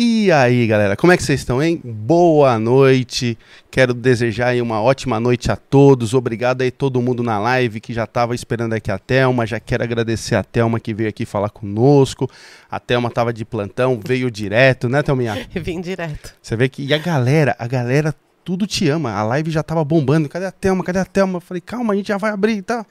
E aí, galera, como é que vocês estão, hein? Boa noite. Quero desejar aí uma ótima noite a todos. Obrigado aí todo mundo na live que já estava esperando aqui a Telma. Já quero agradecer a Telma que veio aqui falar conosco. A Telma estava de plantão, veio direto, né, Telminha? Vim direto. Você vê que e a galera, a galera tudo te ama. A live já tava bombando. Cadê a Telma? Cadê a Telma? Eu falei, calma, a gente já vai abrir, tá?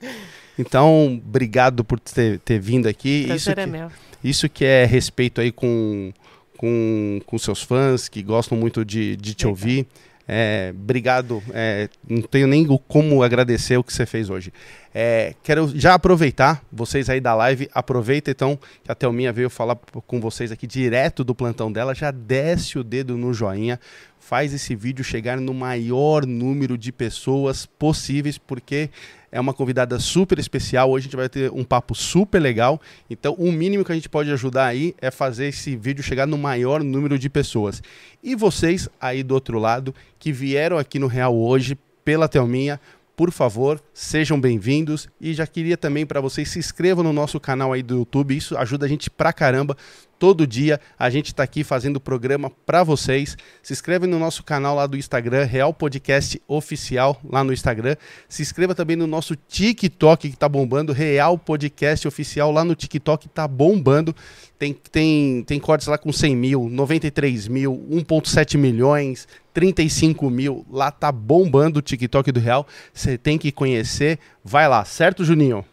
Então, obrigado por ter, ter vindo aqui. Prazer Isso é que, meu. isso que é respeito aí com, com, com seus fãs que gostam muito de, de te ouvir. É, obrigado. é, não tenho nem como agradecer o que você fez hoje. É, quero já aproveitar, vocês aí da live, aproveita então que a Thelminha veio falar com vocês aqui direto do plantão dela. Já desce o dedo no joinha, faz esse vídeo chegar no maior número de pessoas possíveis, porque é uma convidada super especial. Hoje a gente vai ter um papo super legal. Então, o mínimo que a gente pode ajudar aí é fazer esse vídeo chegar no maior número de pessoas. E vocês aí do outro lado que vieram aqui no Real hoje pela Thelminha, por favor, sejam bem-vindos e já queria também para vocês se inscrevam no nosso canal aí do YouTube, isso ajuda a gente pra caramba. Todo dia a gente está aqui fazendo programa para vocês. Se inscreve no nosso canal lá do Instagram, Real Podcast Oficial, lá no Instagram. Se inscreva também no nosso TikTok que tá bombando, Real Podcast Oficial lá no TikTok tá bombando. Tem, tem, tem cortes lá com 100 mil, 93 mil, 1,7 milhões, 35 mil. Lá tá bombando o TikTok do Real. Você tem que conhecer. Vai lá, certo, Juninho?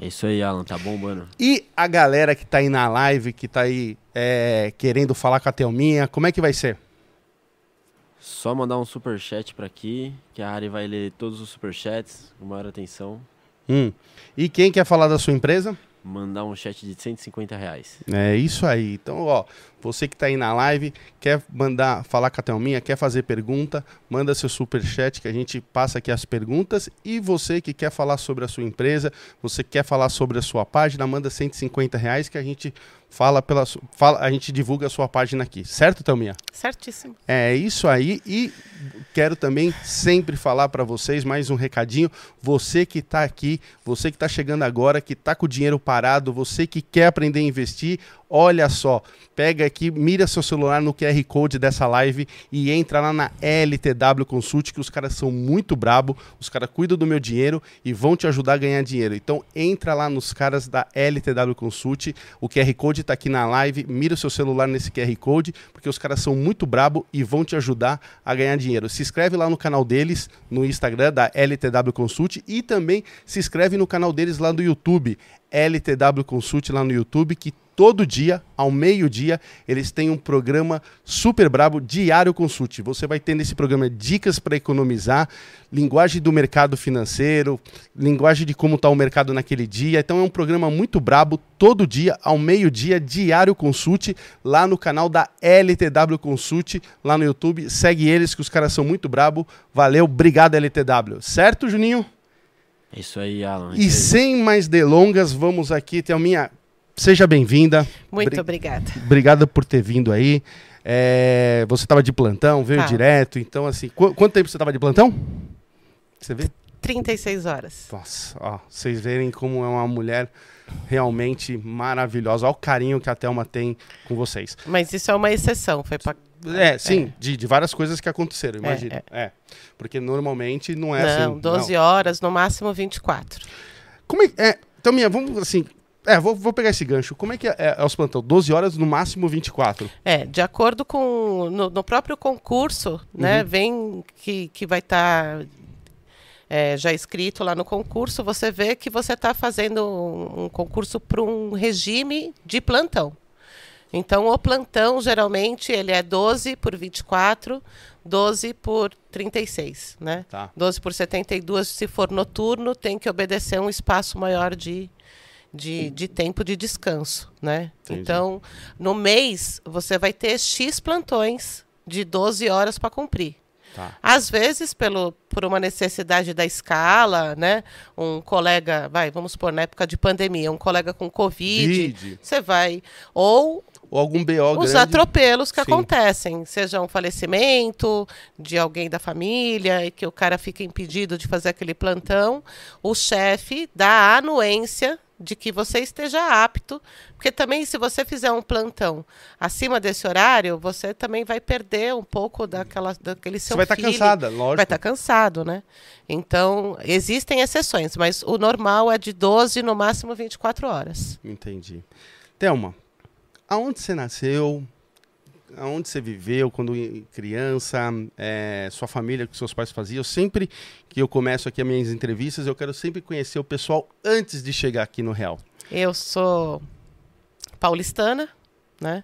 É isso aí, Alan, tá bombando. E a galera que tá aí na live, que tá aí é, querendo falar com a Thelminha, como é que vai ser? Só mandar um superchat pra aqui, que a Ari vai ler todos os superchats com maior atenção. Hum. E quem quer falar da sua empresa? Mandar um chat de 150 reais. É isso aí. Então, ó, você que tá aí na live, quer mandar falar com a Thelminha, quer fazer pergunta, manda seu super chat que a gente passa aqui as perguntas. E você que quer falar sobre a sua empresa, você que quer falar sobre a sua página, manda 150 reais que a gente fala pela fala, a gente divulga a sua página aqui, certo, Thelminha? Certíssimo. É isso aí e quero também sempre falar para vocês mais um recadinho. Você que está aqui, você que está chegando agora, que está com o dinheiro parado, você que quer aprender a investir, olha só, pega aqui, mira seu celular no QR Code dessa live e entra lá na LTW Consult, que os caras são muito brabo, os caras cuidam do meu dinheiro e vão te ajudar a ganhar dinheiro. Então entra lá nos caras da LTW Consult, o QR Code está aqui na live, mira seu celular nesse QR Code, porque os caras são muito brabo e vão te ajudar a ganhar dinheiro. Se inscreve lá no canal deles, no Instagram da LTW Consult e também se inscreve no canal deles lá no YouTube, LTW Consult lá no YouTube, que todo dia, ao meio-dia, eles têm um programa super brabo, Diário Consult. Você vai ter nesse programa dicas para economizar, linguagem do mercado financeiro, linguagem de como está o mercado naquele dia. Então é um programa muito brabo, todo dia, ao meio-dia, Diário Consult, lá no canal da LTW Consult, lá no YouTube. Segue eles, que os caras são muito brabo. Valeu, obrigado, LTW. Certo, Juninho? Isso aí, Alan. E sem mais delongas, vamos aqui, Thelminha, seja bem-vinda. Muito Bri- obrigada. Obrigado por ter vindo aí. É, você estava de plantão, veio Tá. direto, então assim, qu- quanto tempo você estava de plantão? Você vê? 36 horas. Nossa, ó, vocês verem como é uma mulher realmente maravilhosa. Olha o carinho que a Thelma tem com vocês. Mas isso é uma exceção. Foi pra... É, sim, De, de várias coisas que aconteceram, imagina. é. É, Porque normalmente não é não, assim. 12 não. horas, no máximo 24. Como é, é Thelminha, vamos assim. É, vou, vou pegar esse gancho. Como é que é, é, é os plantão? 12 horas, no máximo 24. É, de acordo com. No, no próprio concurso, né? Uhum. Vem que, que vai estar. já escrito lá no concurso, você vê que você está fazendo um, um concurso para um regime de plantão. Então, o plantão, geralmente, ele é 12 por 24, 12 por 36, né? Tá. 12 por 72, se for noturno, tem que obedecer um espaço maior de, de, de tempo de descanso, né? Entendi. Então, no mês, você vai ter X plantões de 12 horas para cumprir. Tá. Às vezes, pelo, por uma necessidade da escala, né? Um colega, vai, vamos supor, na época de pandemia, um colega com Covid, Vide. você vai. Ou Ou algum BO os grande. atropelos que Sim. acontecem, seja um falecimento de alguém da família e que o cara fica impedido de fazer aquele plantão, o chefe dá anuência de que você esteja apto, porque também se você fizer um plantão acima desse horário, você também vai perder um pouco daquela, daquele seu Você vai estar feeling. cansada, lógico. Vai estar cansado, né? Então, existem exceções, mas o normal é de 12, no máximo 24 horas. Entendi. Thelma, aonde você nasceu? Aonde você viveu quando criança? É, sua família, o que seus pais faziam? Sempre que eu começo aqui as minhas entrevistas, eu quero sempre conhecer o pessoal antes de chegar aqui no Real. Eu sou paulistana, né?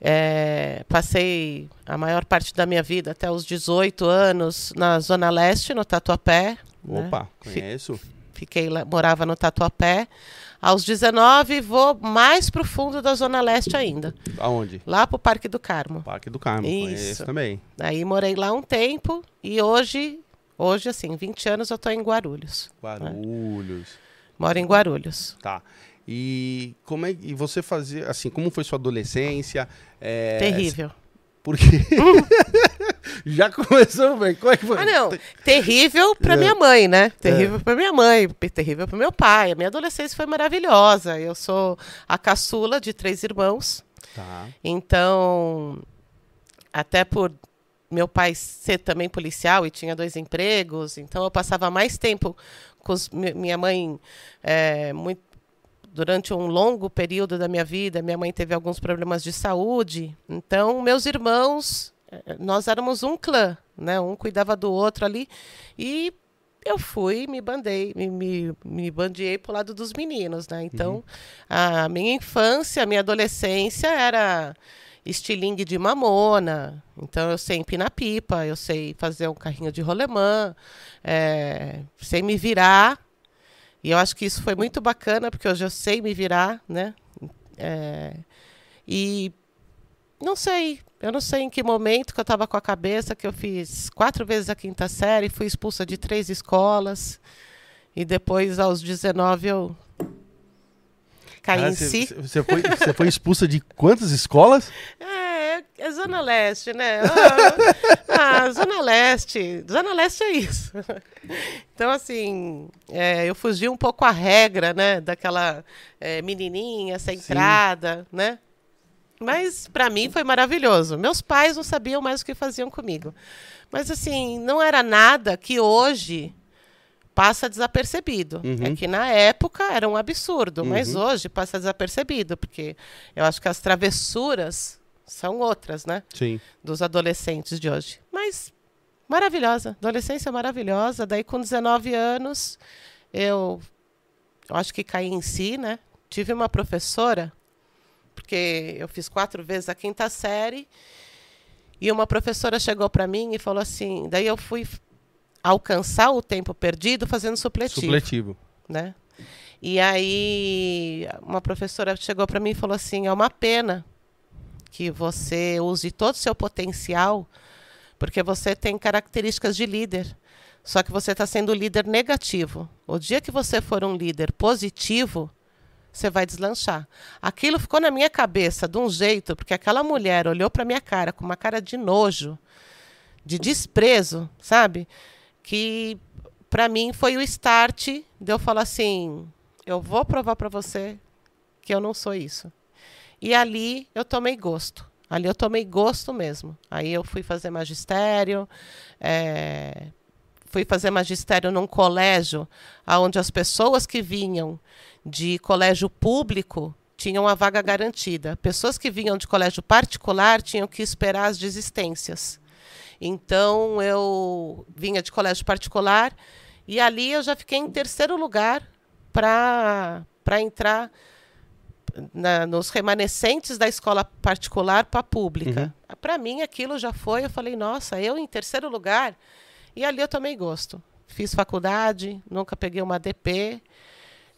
É, passei a maior parte da minha vida, até os 18 anos, na Zona Leste, no Tatuapé. né? Opa, conheço. Fiquei lá, morava no Tatuapé. Aos 19, vou mais pro fundo da Zona Leste ainda, Aonde? lá pro Parque do Carmo. Parque do Carmo, Isso. também. Aí morei lá um tempo e hoje, hoje assim, 20 anos eu tô em Guarulhos. Guarulhos. Moro em Guarulhos. Tá. E como é e você fazia assim? Como foi sua adolescência? É, Terrível. Porque já começou bem. Como é que foi? Ah, não. Terrível pra É. minha mãe, né? Terrível pra minha mãe, terrível pro meu pai. A minha adolescência foi maravilhosa. Eu sou a caçula de três irmãos. Tá. Então, até por meu pai ser também policial e tinha dois empregos, então eu passava mais tempo com os- mi- minha mãe é, muito, durante um longo período da minha vida. Minha mãe teve alguns problemas de saúde, então meus irmãos, nós éramos um clã, né? Um cuidava do outro ali e eu fui, me bandei, me, me, me bandeei pro lado dos meninos, né? Então, a minha infância, a minha adolescência era estilingue de mamona. Então, eu sei empinar pipa, eu sei fazer um carrinho de rolemã, é, sei me virar. E eu acho que isso foi muito bacana, porque hoje eu sei me virar, né? É, e não sei, eu não sei em que momento que eu estava com a cabeça que eu fiz quatro vezes a quinta série, fui expulsa de três escolas. E depois, aos 19, eu caí Cara, em você- si. você- foi, foi expulsa de quantas escolas? É, é Zona Leste, né? Ah, ah, Zona Leste. Zona Leste é isso. Então, assim, é, eu fugi um pouco a regra, né? Daquela é, menininha centrada, né? Mas, para mim, foi maravilhoso. Meus pais não sabiam mais o que faziam comigo. Mas, assim, não era nada que hoje passa desapercebido. Uhum. É que na época era um absurdo, mas Uhum. hoje passa desapercebido, porque eu acho que as travessuras são outras, né? Sim. Dos adolescentes de hoje. Mas maravilhosa, adolescência maravilhosa. Daí com 19 anos, eu, eu acho que caí em si, né? Tive uma professora, porque eu fiz quatro vezes a quinta série, e uma professora chegou para mim e falou assim, daí eu fui alcançar o tempo perdido fazendo supletivo Supletivo. né? E aí uma professora chegou para mim e falou assim: "É uma pena que você use todo o seu potencial, porque você tem características de líder. Só que você está sendo líder negativo. O dia que você for um líder positivo, você vai deslanchar. Aquilo ficou na minha cabeça de um jeito, porque aquela mulher olhou para minha cara com uma cara de nojo, de desprezo, sabe? Que para mim foi o start de eu falar assim: eu vou provar para você que eu não sou isso. E ali eu tomei gosto. Ali eu tomei gosto mesmo. Aí eu fui fazer magistério, é, fui fazer magistério num colégio onde as pessoas que vinham de colégio público tinham a vaga garantida. Pessoas que vinham de colégio particular tinham que esperar as desistências. Então eu vinha de colégio particular e ali eu já fiquei em terceiro lugar para entrar na- nos remanescentes da escola particular para a pública. Para mim aquilo já foi, eu falei, nossa, eu em terceiro lugar. E ali eu tomei gosto. Fiz faculdade, nunca peguei uma DP,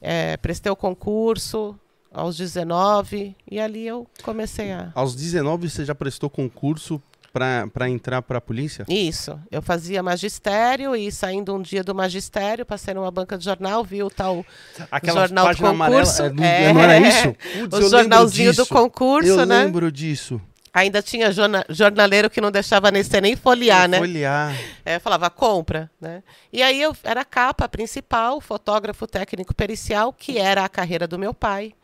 eh, prestei o concurso aos 19 e ali eu comecei a Aos 19 você já prestou concurso para entrar para a polícia? Isso. Eu fazia magistério e saindo um dia do magistério, passei numa banca de jornal, vi o tal Aquela jornal do página amarela, concurso. é, do- É. não era isso? Putz, eu o jornalzinho do concurso, Eu né? lembro disso. Ainda tinha jorna- jornaleiro que não deixava nem você nem folhear, né? Folhear. É, falava, compra, né? E aí eu era a capa principal, fotógrafo técnico pericial, que era a carreira do meu pai,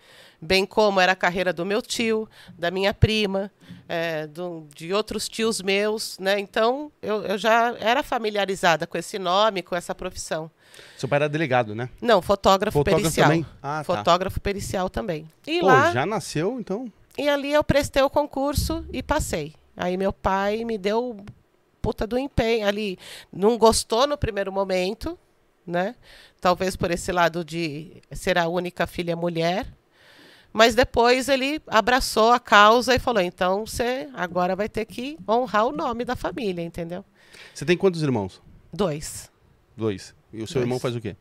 bem como era a carreira do meu tio, da minha prima, é, do- de outros tios meus, né? Então eu, eu já era familiarizada com esse nome, com essa profissão. Seu pai era delegado, né? Não, fotógrafo, Fotógrafo pericial. também? Ah, tá. Fotógrafo pericial também. E Pô, lá já nasceu, então. E ali eu prestei o concurso e passei. Aí meu pai me deu puta do empenho ali. Não gostou no primeiro momento, né? Talvez por esse lado de ser a única filha mulher. Mas depois ele abraçou a causa e falou: então você agora vai ter que honrar o nome da família, entendeu? Você tem quantos irmãos? Dois. Dois. E o seu Dois. irmão faz o quê?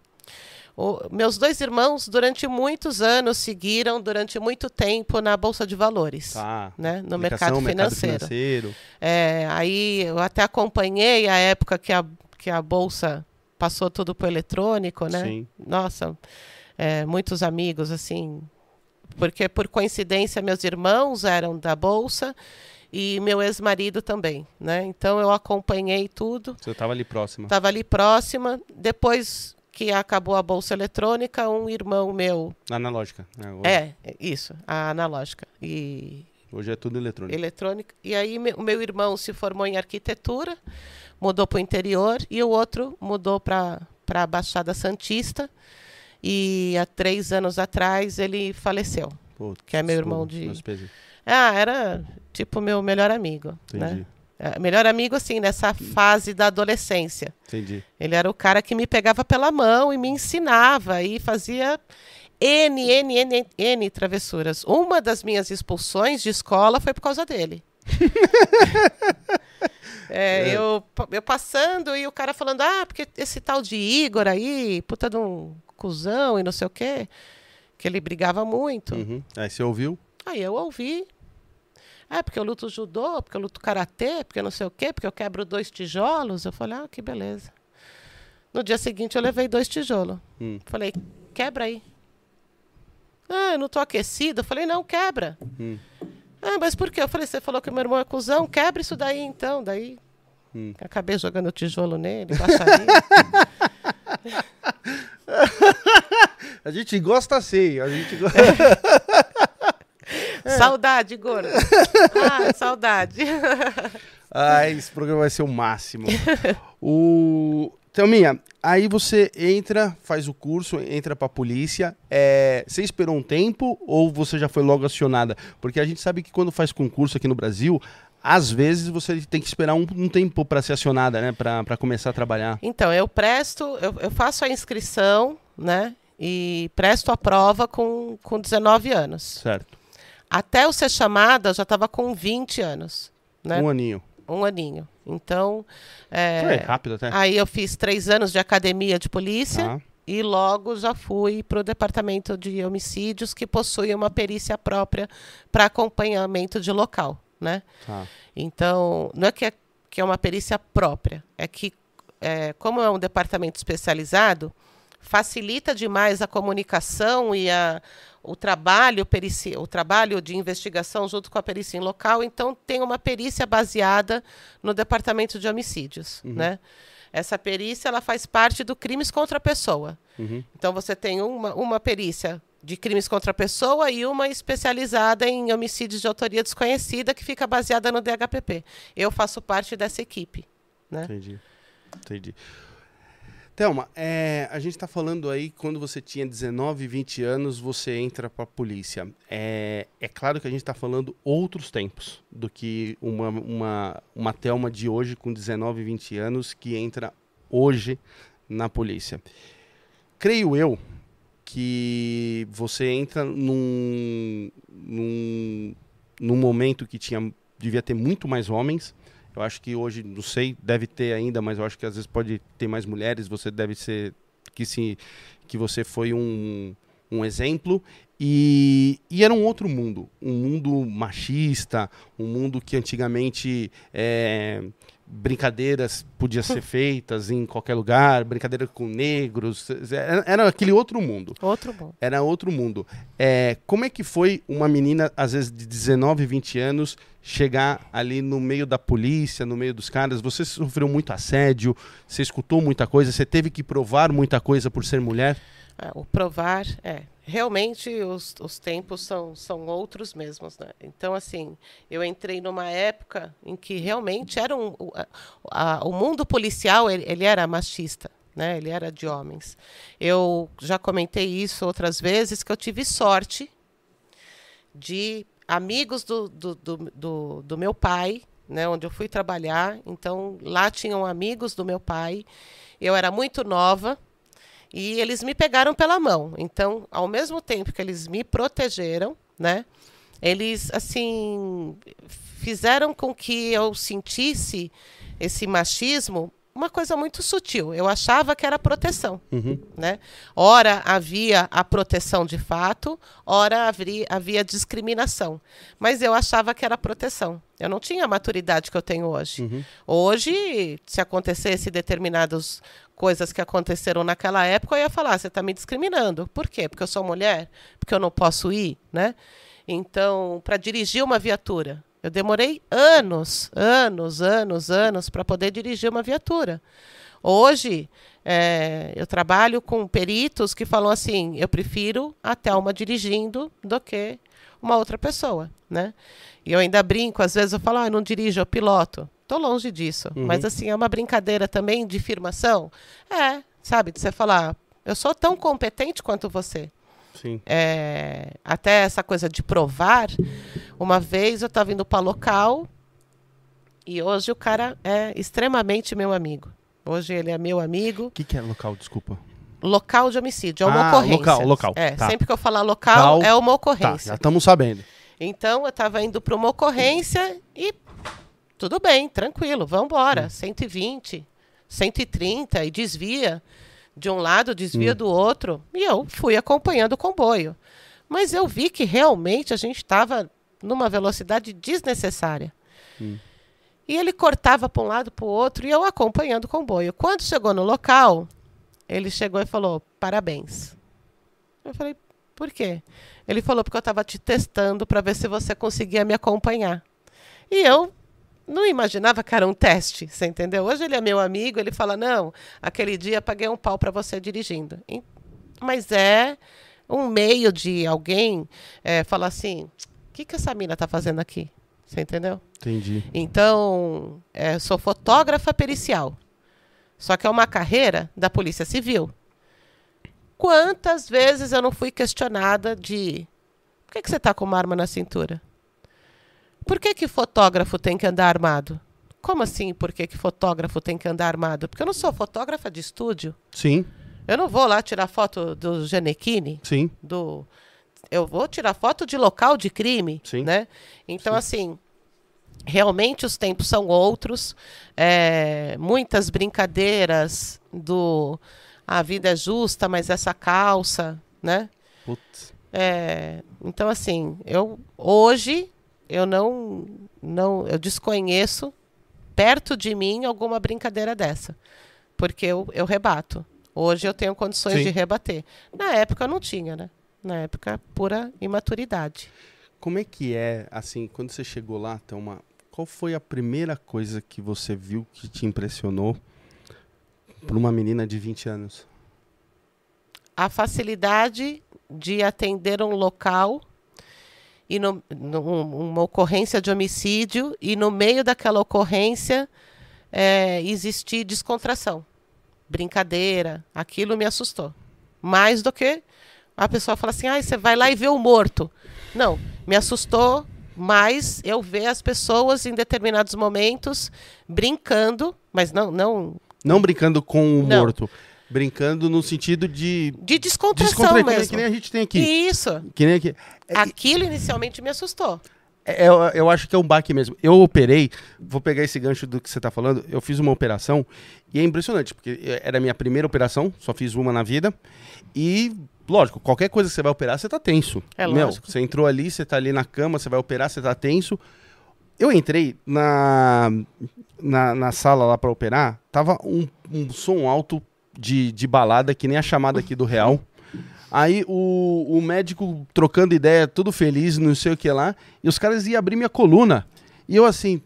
O- meus dois irmãos, durante muitos anos, seguiram durante muito tempo na Bolsa de Valores. Tá. Né? No mercado financeiro. financeiro. É, aí eu até acompanhei a época que a, que a bolsa passou tudo para eletrônico, né? Sim. Nossa, é, muitos amigos, assim. Porque, por coincidência, meus irmãos eram da bolsa e meu ex-marido também, né? Então eu acompanhei tudo, Você tava ali próximo. estava ali próxima. Depois que acabou a bolsa eletrônica, um irmão meu. Analógica. né? É, é isso, a analógica. E Hoje é tudo eletrônico. eletrônica. E aí o meu irmão se formou em arquitetura, mudou para o interior e o outro mudou para a Baixada Santista. E há três anos atrás ele faleceu. Pô, que é meu desculpa, irmão de-. Ah, era tipo meu melhor amigo, né? Entendi. É, melhor amigo assim nessa fase da adolescência. Entendi. Ele era o cara que me pegava pela mão e me ensinava e fazia N, N, N, N travessuras. Uma das minhas expulsões de escola foi por causa dele. É, Eu, eu passando e o cara falando, ah, porque esse tal de Igor aí, puta de um cuzão e não sei o quê, que ele brigava muito. Uhum. Aí você ouviu? Aí eu ouvi. É, porque eu luto judô, porque eu luto karatê, porque não sei o quê, porque eu quebro dois tijolos. Eu falei, ah, que beleza. No dia seguinte eu levei dois tijolos. Hum. Falei, quebra aí. Ah, eu não tô aquecido. Eu falei, não, quebra. Hum. Ah, mas por quê? Eu falei, você falou que meu irmão é cuzão, quebra isso daí então. Daí Hum. acabei jogando tijolo nele, baixaria. A gente gosta assim. A gente gosta. Saudade, gordo. Ah, saudade. Ai, esse programa vai ser o máximo. o... Thelminha, aí você entra, faz o curso, entra pra polícia. É, Você esperou um tempo ou você já foi logo acionada? Porque a gente sabe que quando faz concurso aqui no Brasil, às vezes você tem que esperar um, um tempo pra ser acionada, né? Pra, pra começar a trabalhar. Então, eu presto, eu, eu faço a inscrição, né? E presto a prova com, com 19 anos. Certo. Até eu ser chamada, eu já estava com 20 anos, né? Um aninho. Um aninho. Então, é, Foi rápido até. aí eu fiz três anos de academia de polícia Tá. e logo já fui para o departamento de homicídios, que possui uma perícia própria para acompanhamento de local, né? Tá. Então, não é que é, que é uma perícia própria, é que, é, como é um departamento especializado, facilita demais a comunicação e a, o trabalho perici, o trabalho de investigação junto com a perícia em local. Então, tem uma perícia baseada no departamento de homicídios, né? Essa perícia ela faz parte do crimes contra a pessoa. Uhum. Então você tem uma, uma perícia de crimes contra a pessoa e uma especializada em homicídios de autoria desconhecida que fica baseada no DHPP. Eu faço parte dessa equipe. Né? Entendi. Entendi. Thelma, é, a gente está falando aí quando você tinha 19, 20 anos, você entra para a polícia. É, é claro que a gente está falando outros tempos do que uma, uma, uma Thelma de hoje com 19, 20 anos que entra hoje na polícia. Creio eu que você entra num, num, num momento que tinha, devia ter muito mais homens. Eu acho que hoje, não sei, deve ter ainda, mas eu acho que às vezes pode ter mais mulheres. Você deve ser que se que você foi um, um exemplo e, e era um outro mundo, um mundo machista, um mundo que antigamente é, brincadeiras podiam ser feitas em qualquer lugar, brincadeira com negros, era, era aquele outro mundo. Outro bom. Era outro mundo. É, como é que foi uma menina, às vezes de 19, 20 anos, chegar ali no meio da polícia, no meio dos caras? Você sofreu muito assédio, você escutou muita coisa, você teve que provar muita coisa por ser mulher? É, o provar, é. Realmente os, os tempos são, são outros mesmos, né? Então, assim, eu entrei numa época em que realmente era um, o, a, o mundo policial, ele, ele era machista. Né? Ele era de homens. Eu já comentei isso outras vezes, que eu tive sorte de amigos do, do, do, do, do meu pai, né? onde eu fui trabalhar. Então, lá tinham amigos do meu pai. Eu era muito nova, e eles me pegaram pela mão. Então, ao mesmo tempo que eles me protegeram, né? Eles assim fizeram com que eu sentisse esse machismo uma coisa muito sutil. Eu achava que era proteção, Uhum. né? Ora havia a proteção de fato, ora havia, havia discriminação. Mas eu achava que era proteção. Eu não tinha a maturidade que eu tenho hoje. Uhum. Hoje, se acontecesse determinadas coisas que aconteceram naquela época, eu ia falar, "Ah, você está me discriminando. Por quê? Porque eu sou mulher? Porque eu não posso ir, né? Então, para dirigir uma viatura, eu demorei anos, anos, anos, anos para poder dirigir uma viatura. Hoje, é, eu trabalho com peritos que falam assim: eu prefiro a Thelma dirigindo do que uma outra pessoa, né? E eu ainda brinco, às vezes eu falo, ah, eu não dirijo, eu piloto. Tô longe disso. Uhum. Mas assim, é uma brincadeira também de afirmação. É, sabe, de você falar, eu sou tão competente quanto você. Sim. É, até essa coisa de provar. Uma vez eu estava indo para local e hoje o cara é extremamente meu amigo. Hoje ele é meu amigo. O que, que é local, desculpa? Local de homicídio, é uma Ah, ocorrência. local, local, É, tá. sempre que eu falar local, Local, é uma Tá, ocorrência. já estamos sabendo. Então eu estava indo para uma ocorrência e tudo bem, tranquilo, vamos embora. 120, 130 e desvia de um lado, desvia do outro. E eu fui acompanhando o comboio. Mas eu vi que realmente a gente estava numa velocidade desnecessária. E ele cortava para um lado para o outro e eu acompanhando o comboio. Quando chegou no local, ele chegou e falou: parabéns. Eu falei: por quê? Ele falou: porque eu estava te testando para ver se você conseguia me acompanhar. E eu não imaginava que era um teste, você entendeu? Hoje ele é meu amigo, ele fala: não, aquele dia paguei um pau para você dirigindo. Mas é um meio de alguém é, falar assim: o que, que essa mina está fazendo aqui? Você entendeu? Entendi. Então, é, sou fotógrafa pericial. Só que é uma carreira da Polícia Civil. Quantas vezes eu não fui questionada de por que, que você está com uma arma na cintura? Por que, que fotógrafo tem que andar armado? Como assim, por que, que fotógrafo tem que andar armado? Porque eu não sou fotógrafa de estúdio. Sim, Eu não vou lá tirar foto do Genequini, sim. do eu vou tirar foto de local de crime, Sim. né? Então assim, realmente os tempos são outros, é, muitas brincadeiras do a vida é justa, mas essa calça, né? Putz. É, então assim, eu hoje eu não não eu desconheço perto de mim alguma brincadeira dessa, porque eu, eu rebato. Hoje eu tenho condições Sim. de rebater. Na época eu não tinha, né? Na época pura imaturidade. Como é que é, assim, quando você chegou lá, Thelma, qual foi a primeira coisa que você viu que te impressionou por uma menina de 20 anos? A facilidade de atender um local e no, num- uma ocorrência de homicídio e no meio daquela ocorrência é, existir descontração, brincadeira, aquilo me assustou. Mais do que a pessoa fala assim, ah, você vai lá e vê o morto. Não, me assustou mais eu ver as pessoas em determinados momentos brincando, mas não, não Não brincando com o Não. morto, brincando no sentido de de descontração que nem- mesmo. que nem a gente tem aqui. Isso. Que nem aqui. Aquilo inicialmente me assustou. É, eu, eu acho que é um baque mesmo. Eu operei, vou pegar esse gancho do que você está falando. Eu fiz uma operação e é impressionante, porque era a minha primeira operação, só fiz uma na vida. E, lógico, qualquer coisa que você vai operar, você tá tenso. É Meu, lógico. você entrou ali, você tá ali na cama, você vai operar, você tá tenso. eu entrei na, na, na sala lá pra operar, tava um, um som alto de, de balada, que nem a chamada aqui do Real. Aí o, o médico trocando ideia, tudo feliz, não sei o que lá, e os caras iam abrir minha coluna. E eu assim,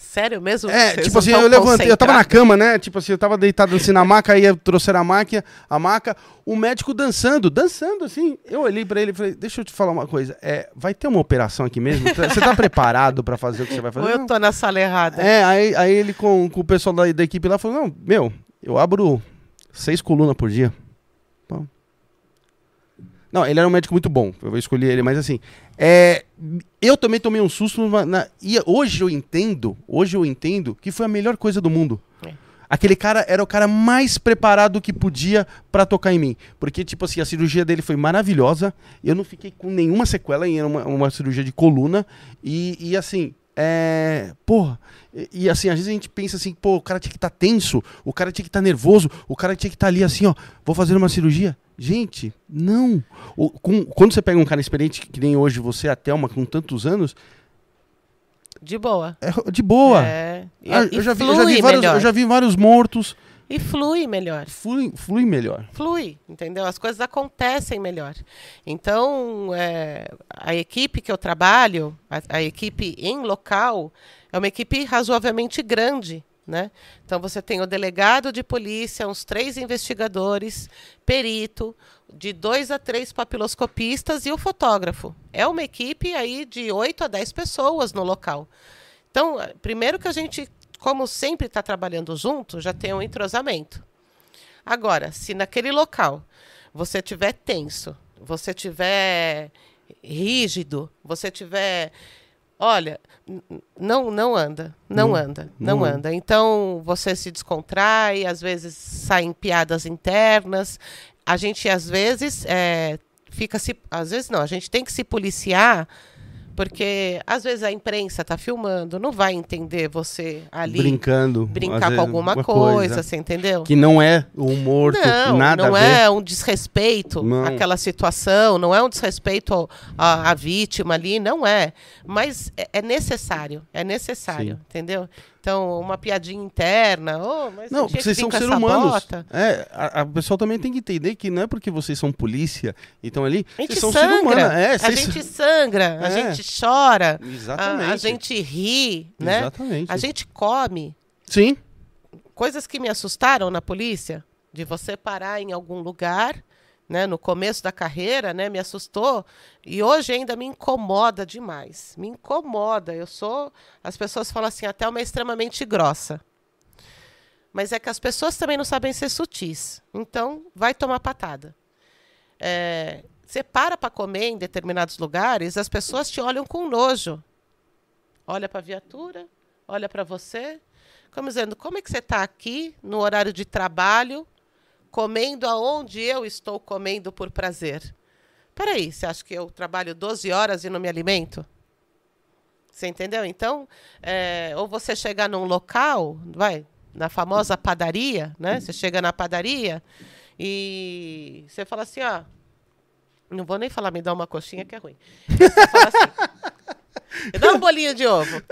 Sério mesmo? é, Vocês tipo assim, eu levantei, eu tava na cama, né? Tipo assim, eu tava deitado assim na maca, aí trouxeram a maca, a maca, o médico dançando, dançando assim. Eu olhei pra ele e falei, deixa eu te falar uma coisa, é, vai ter uma operação aqui mesmo? Você tá preparado pra fazer o que você vai fazer? Ou eu tô na sala errada? É, aí, aí ele com, com o pessoal da, da equipe lá falou, não, meu, eu abro seis colunas por dia. Bom. Não, ele era um médico muito bom, eu vou escolher ele, mas assim, é, eu também tomei um susto, na- e hoje eu entendo, hoje eu entendo que foi a melhor coisa do mundo. É. Aquele cara era o cara mais preparado que podia pra tocar em mim. Porque, tipo assim, a cirurgia dele foi maravilhosa. Eu não fiquei com nenhuma sequela em uma, uma cirurgia de coluna. E, e assim, é. Porra. E, e, assim, às vezes a gente pensa assim, pô, o cara tinha que estar tenso, o cara tinha que estar nervoso, o cara tinha que estar ali assim, ó, vou fazer uma cirurgia. Gente, não. O- com- quando você pega um cara experiente, que nem hoje você, a Thelma, com tantos anos, De boa. é de boa. É. E, Ah, e eu, já vi, eu, já vi vários, eu já vi vários mortos. E flui melhor. Flui, flui melhor. Flui, entendeu? As coisas acontecem melhor. Então, é, a equipe que eu trabalho, a, a equipe em local, é uma equipe razoavelmente grande. Né? Então, você tem o delegado de polícia, uns três investigadores, perito, de dois a três papiloscopistas e o fotógrafo. É uma equipe aí de oito a dez pessoas no local. Então, primeiro que a gente, como sempre está trabalhando junto, já tem um entrosamento. Agora, se naquele local você tiver tenso, você tiver rígido, você tiver, olha, não não anda, não, Não- anda, não, não anda. Então você se descontrai, às vezes saem piadas internas. A gente às vezes é, fica se, às vezes não, a gente tem que se policiar. Porque às vezes a imprensa está filmando, não vai entender você ali Brincando. brincar com alguma coisa, você entendeu? Que não é o humor, Não, nada não é um desrespeito Não. àquela situação, não é um desrespeito à, à vítima ali, não é. Mas é, é necessário, é necessário, Sim. entendeu? Então, uma piadinha interna, oh, mas Não, vocês são seres humanos. bota. É, a, a pessoa também tem que entender que não é porque vocês são polícia e estão ali, A gente vocês são seres sangra. É, a gente sangra, a É. gente chora, a, Exatamente. a gente ri, né? Exatamente. A gente come. Sim. coisas que me assustaram na polícia, de você parar em algum lugar, né, no começo da carreira, né, me assustou e hoje ainda me incomoda demais. Me incomoda. Eu sou, as pessoas falam assim, até uma extremamente grossa. Mas é que as pessoas também não sabem ser sutis. Então, vai tomar patada. É, você para para comer em determinados lugares, as pessoas te olham com nojo. Olha para a viatura, olha para você, como dizendo, como é que você está aqui no horário de trabalho, comendo aonde eu estou comendo por prazer? Peraí, você acha que eu trabalho 12 horas e não me alimento? Você entendeu? Então, é, ou você chegar num local, vai, na famosa padaria, né? Você chega na padaria e você fala assim, ó, não vou nem falar, me dá uma coxinha que é ruim. Você fala assim, dá um bolinho de ovo.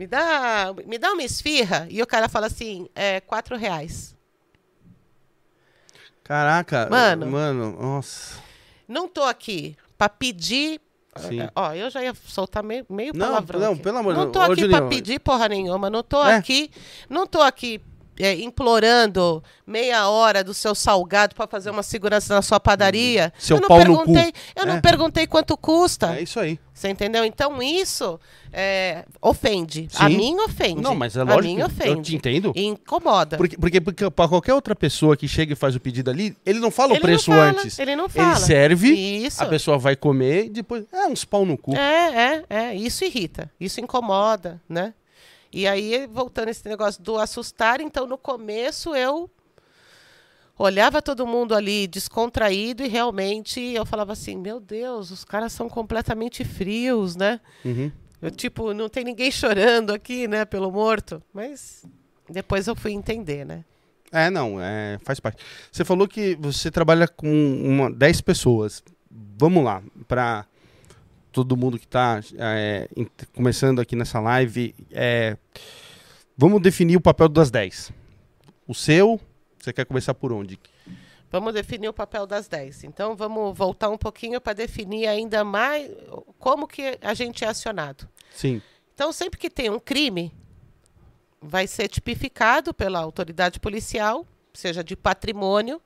Me dá, me dá uma esfirra. E o cara fala assim, é quatro reais. Caraca. Mano. Mano, nossa. Não tô aqui para pedir. Sim. Ó, eu já ia soltar meio, meio Não, palavrão. não, aqui. pelo amor de Não Deus. tô Ô, aqui para pedir porra nenhuma. Não tô É. aqui. Não tô aqui é, implorando meia hora do seu salgado para fazer uma segurança na sua padaria. Seu eu não perguntei, eu É. não perguntei quanto custa. É isso aí. Você entendeu? Então isso é, ofende. Sim. A mim ofende. Não, mas é A lógico. mim que Eu ofende. te entendo. E incomoda. Porque, porque, porque para qualquer outra pessoa que chega e faz o pedido ali, ele não fala Ele o preço fala, antes. Ele não fala. Ele serve, Isso. a pessoa vai comer e depois. É, uns pau no cu. É, é, é. Isso irrita. Isso incomoda, né? E aí, voltando esse negócio do assustar, então no começo eu olhava todo mundo ali descontraído e realmente eu falava assim: meu Deus, os caras são completamente frios, né? Uhum. Eu, tipo, não tem ninguém chorando aqui, né, pelo morto. Mas depois eu fui entender, né? É, não, é, faz parte. Você falou que você trabalha com uma, 10 pessoas. Vamos lá, para todo mundo que está é, começando aqui nessa live. É, vamos definir o papel das 10. O seu, você quer começar por onde? Vamos definir o papel das 10. Então, vamos voltar um pouquinho para definir ainda mais como que a gente é acionado. Sim. Então, sempre que tem um crime, vai ser tipificado pela autoridade policial, seja de patrimônio,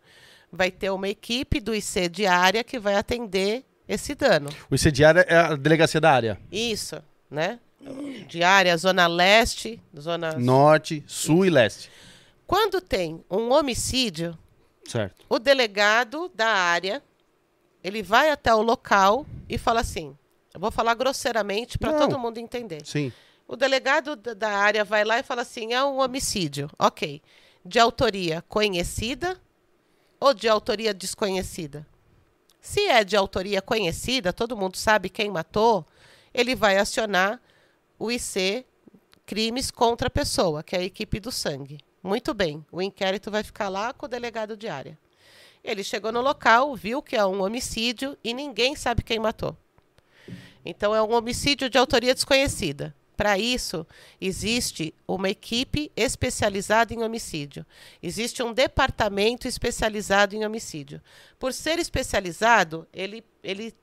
vai ter uma equipe do IC diária que vai atender esse dano. O IC diária é a delegacia da área. Isso, né? Diária, zona leste, zona norte, sul e leste. Quando tem um homicídio, Certo. O delegado da área, ele vai até o local e fala assim, eu vou falar grosseiramente para todo mundo entender. Sim. O delegado da área vai lá e fala assim, é um homicídio. Ok. De autoria conhecida ou de autoria desconhecida? Se é de autoria conhecida, todo mundo sabe quem matou, ele vai acionar o IC Crimes contra a Pessoa, que é a equipe do sangue. Muito bem, o inquérito vai ficar lá com o delegado de área. Ele chegou no local, viu que é um homicídio e ninguém sabe quem matou. Então é um homicídio de autoria desconhecida. Para isso, existe uma equipe especializada em homicídio. Existe um departamento especializado em homicídio. Por ser especializado, ele, ele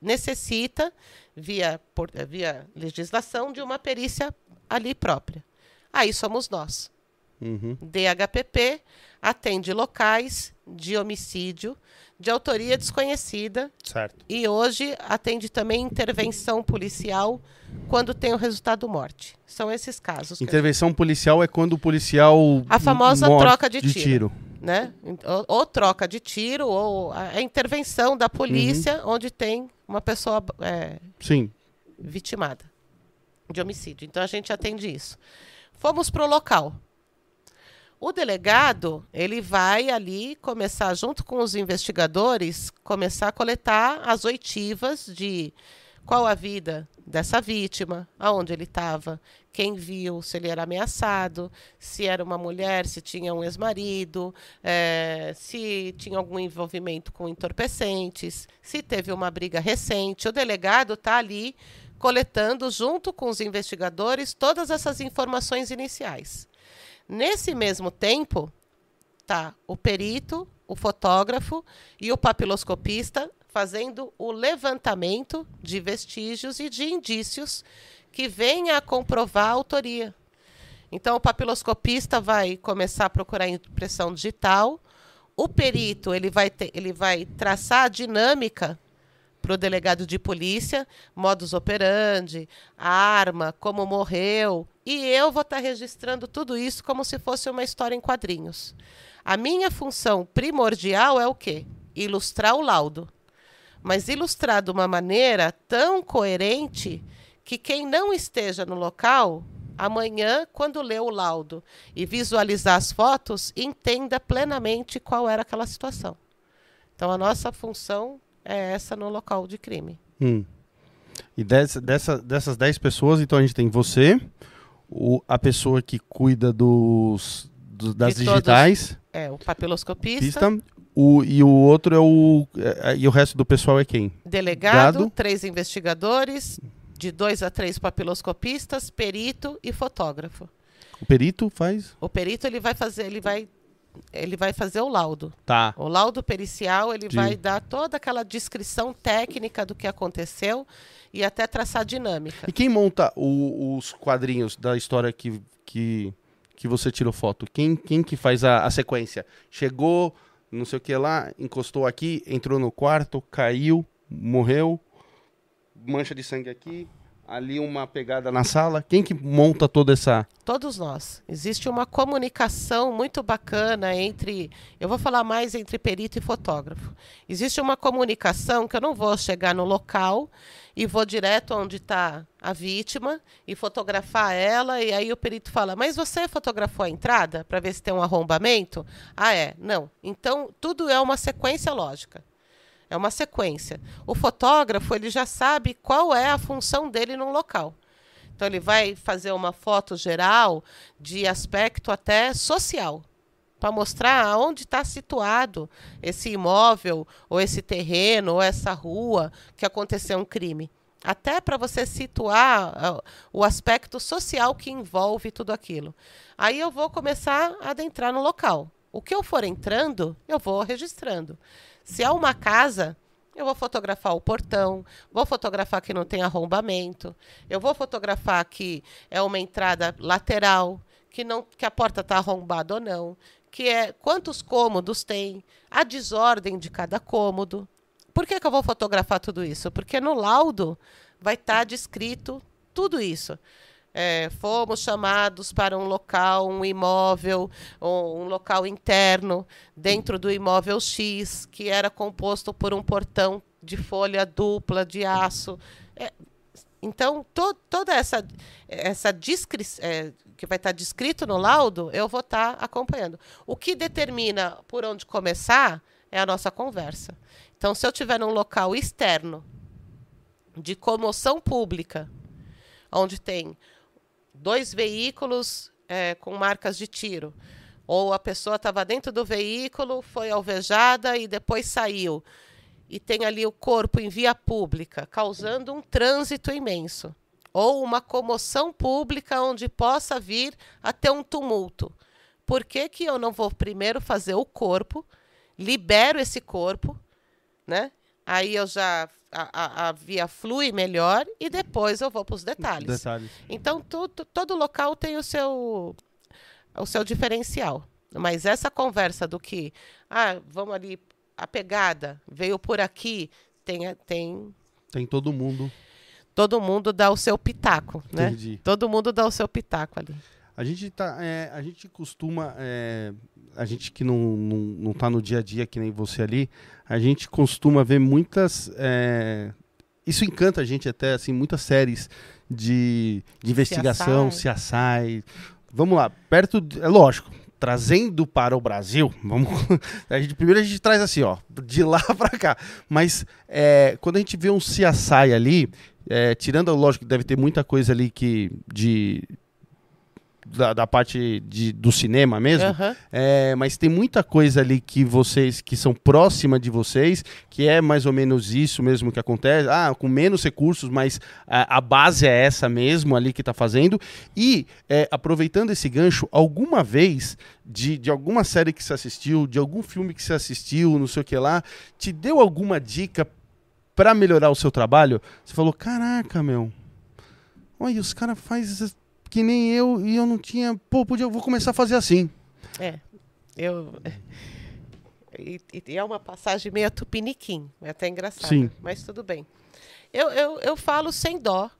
necessita, via, por, via legislação, de uma perícia ali própria. Aí somos nós. Uhum. DHPP atende locais de homicídio de autoria desconhecida. Certo. E hoje atende também intervenção policial quando tem o resultado morte. São esses casos. Intervenção policial é quando o policial. A famosa troca de, de tiro. tiro. Né? Ou, ou, troca de tiro, ou a, intervenção da polícia uhum. onde tem uma pessoa é, Sim. vitimada de homicídio. Então a gente atende isso. Fomos para o local. O delegado, ele vai ali começar, junto com os investigadores, começar a coletar as oitivas de qual a vida dessa vítima, aonde ele estava, quem viu, se ele era ameaçado, se era uma mulher, se tinha um ex-marido, é, se tinha algum envolvimento com entorpecentes, se teve uma briga recente. O delegado está ali coletando, junto com os investigadores, todas essas informações iniciais. Nesse mesmo tempo, tá o perito, o fotógrafo e o papiloscopista fazendo o levantamento de vestígios e de indícios que venha a comprovar a autoria. Então, o papiloscopista vai começar a procurar impressão digital. O perito ele vai, ter, ele vai traçar a dinâmica para o delegado de polícia, modus operandi, arma, como morreu, e eu vou estar tá registrando tudo isso como se fosse uma história em quadrinhos. A minha função primordial é o quê? Ilustrar o laudo. Mas ilustrar de uma maneira tão coerente que quem não esteja no local, amanhã, quando lê o laudo e visualizar as fotos, entenda plenamente qual era aquela situação. Então, a nossa função é essa no local de crime. Hum. E dessa, dessa, dessas 10 pessoas, então a gente tem você, o, a pessoa que cuida dos, dos das de digitais. Todos, é, o papiloscopista. o, e o outro é o. É, e o resto do pessoal é quem? Delegado, Gado. três investigadores, de dois a três papiloscopistas, perito e fotógrafo. O perito faz? O perito ele vai fazer, ele vai ele vai fazer o laudo. Tá. O laudo pericial, ele vai dar toda aquela descrição técnica do que aconteceu e até traçar dinâmica. E quem monta o, os quadrinhos da história que, que, que você tirou foto? Quem, quem que faz a, a sequência? Chegou, não sei o que lá, encostou aqui, entrou no quarto, caiu, morreu, mancha de sangue aqui, ali uma pegada na sala? Quem que monta toda essa? Todos nós. Existe uma comunicação muito bacana entre, eu vou falar mais entre perito e fotógrafo. Existe uma comunicação que eu não vou chegar no local e vou direto onde está a vítima e fotografar ela e aí o perito fala: "Mas você fotografou a entrada para ver se tem um arrombamento?" Ah, é. Não. Então tudo é uma sequência lógica. É uma sequência. O fotógrafo ele já sabe qual é a função dele no local. Então ele vai fazer uma foto geral de aspecto até social. para mostrar onde está situado esse imóvel, ou esse terreno, ou essa rua que aconteceu um crime. Até para você situar uh, o aspecto social que envolve tudo aquilo. Aí eu vou começar a adentrar no local. O que eu for entrando, eu vou registrando. Se é uma casa, eu vou fotografar o portão, vou fotografar que não tem arrombamento, eu vou fotografar que é uma entrada lateral, que não que a porta está arrombada ou não, que é quantos cômodos tem, a desordem de cada cômodo. Por que, que eu vou fotografar tudo isso? Porque no laudo vai estar tá descrito tudo isso. É, fomos chamados para um local, um imóvel, um local interno, dentro do imóvel X, que era composto por um portão de folha dupla de aço. É, então, to, toda essa, essa descrição, é, que vai estar descrito no laudo, eu vou estar acompanhando. O que determina por onde começar é a nossa conversa. Então, se eu tiver num local externo de comoção pública, onde tem dois veículos é, com marcas de tiro, ou a pessoa estava dentro do veículo, foi alvejada e depois saiu, e tem ali o corpo em via pública, causando um trânsito imenso ou uma comoção pública onde possa vir a ter um tumulto. Por que, que eu não vou primeiro fazer o corpo, libero esse corpo, né? Aí eu já a, a, a via flui melhor e depois eu vou para os detalhes. detalhes. Então tudo, todo local tem o seu o seu diferencial. Mas essa conversa do que ah, vamos ali a pegada veio por aqui, tem tem tem todo mundo todo mundo dá o seu pitaco, né? Entendi. Todo mundo dá o seu pitaco ali. A gente tá, é, a gente costuma, é, a gente que não, não, não tá no dia a dia que nem você ali, a gente costuma ver muitas, é, isso encanta a gente até, assim, muitas séries de, de investigação, se assai. Vamos lá, perto, de, é lógico, trazendo para o Brasil, vamos, a gente, primeiro a gente traz assim, ó, de lá para cá. Mas é, quando a gente vê um CSI ali, é, tirando, lógico, deve ter muita coisa ali que de da, da, parte de, do cinema mesmo, uhum. é, mas tem muita coisa ali que vocês, que são próxima de vocês, que é mais ou menos isso mesmo que acontece, ah, com menos recursos, mas a, a base é essa mesmo ali que está fazendo, e é, aproveitando esse gancho, alguma vez, de, de alguma série que você assistiu, de algum filme que você assistiu, não sei o que lá, te deu alguma dica para melhorar o seu trabalho, você falou: caraca, meu, olha, os caras fazem que nem eu e eu não tinha. Pô, podia, eu vou começar a fazer assim. É, eu. E, e é uma passagem meio tupiniquim, é até engraçado, Sim. mas tudo bem. Eu, eu, eu falo sem dó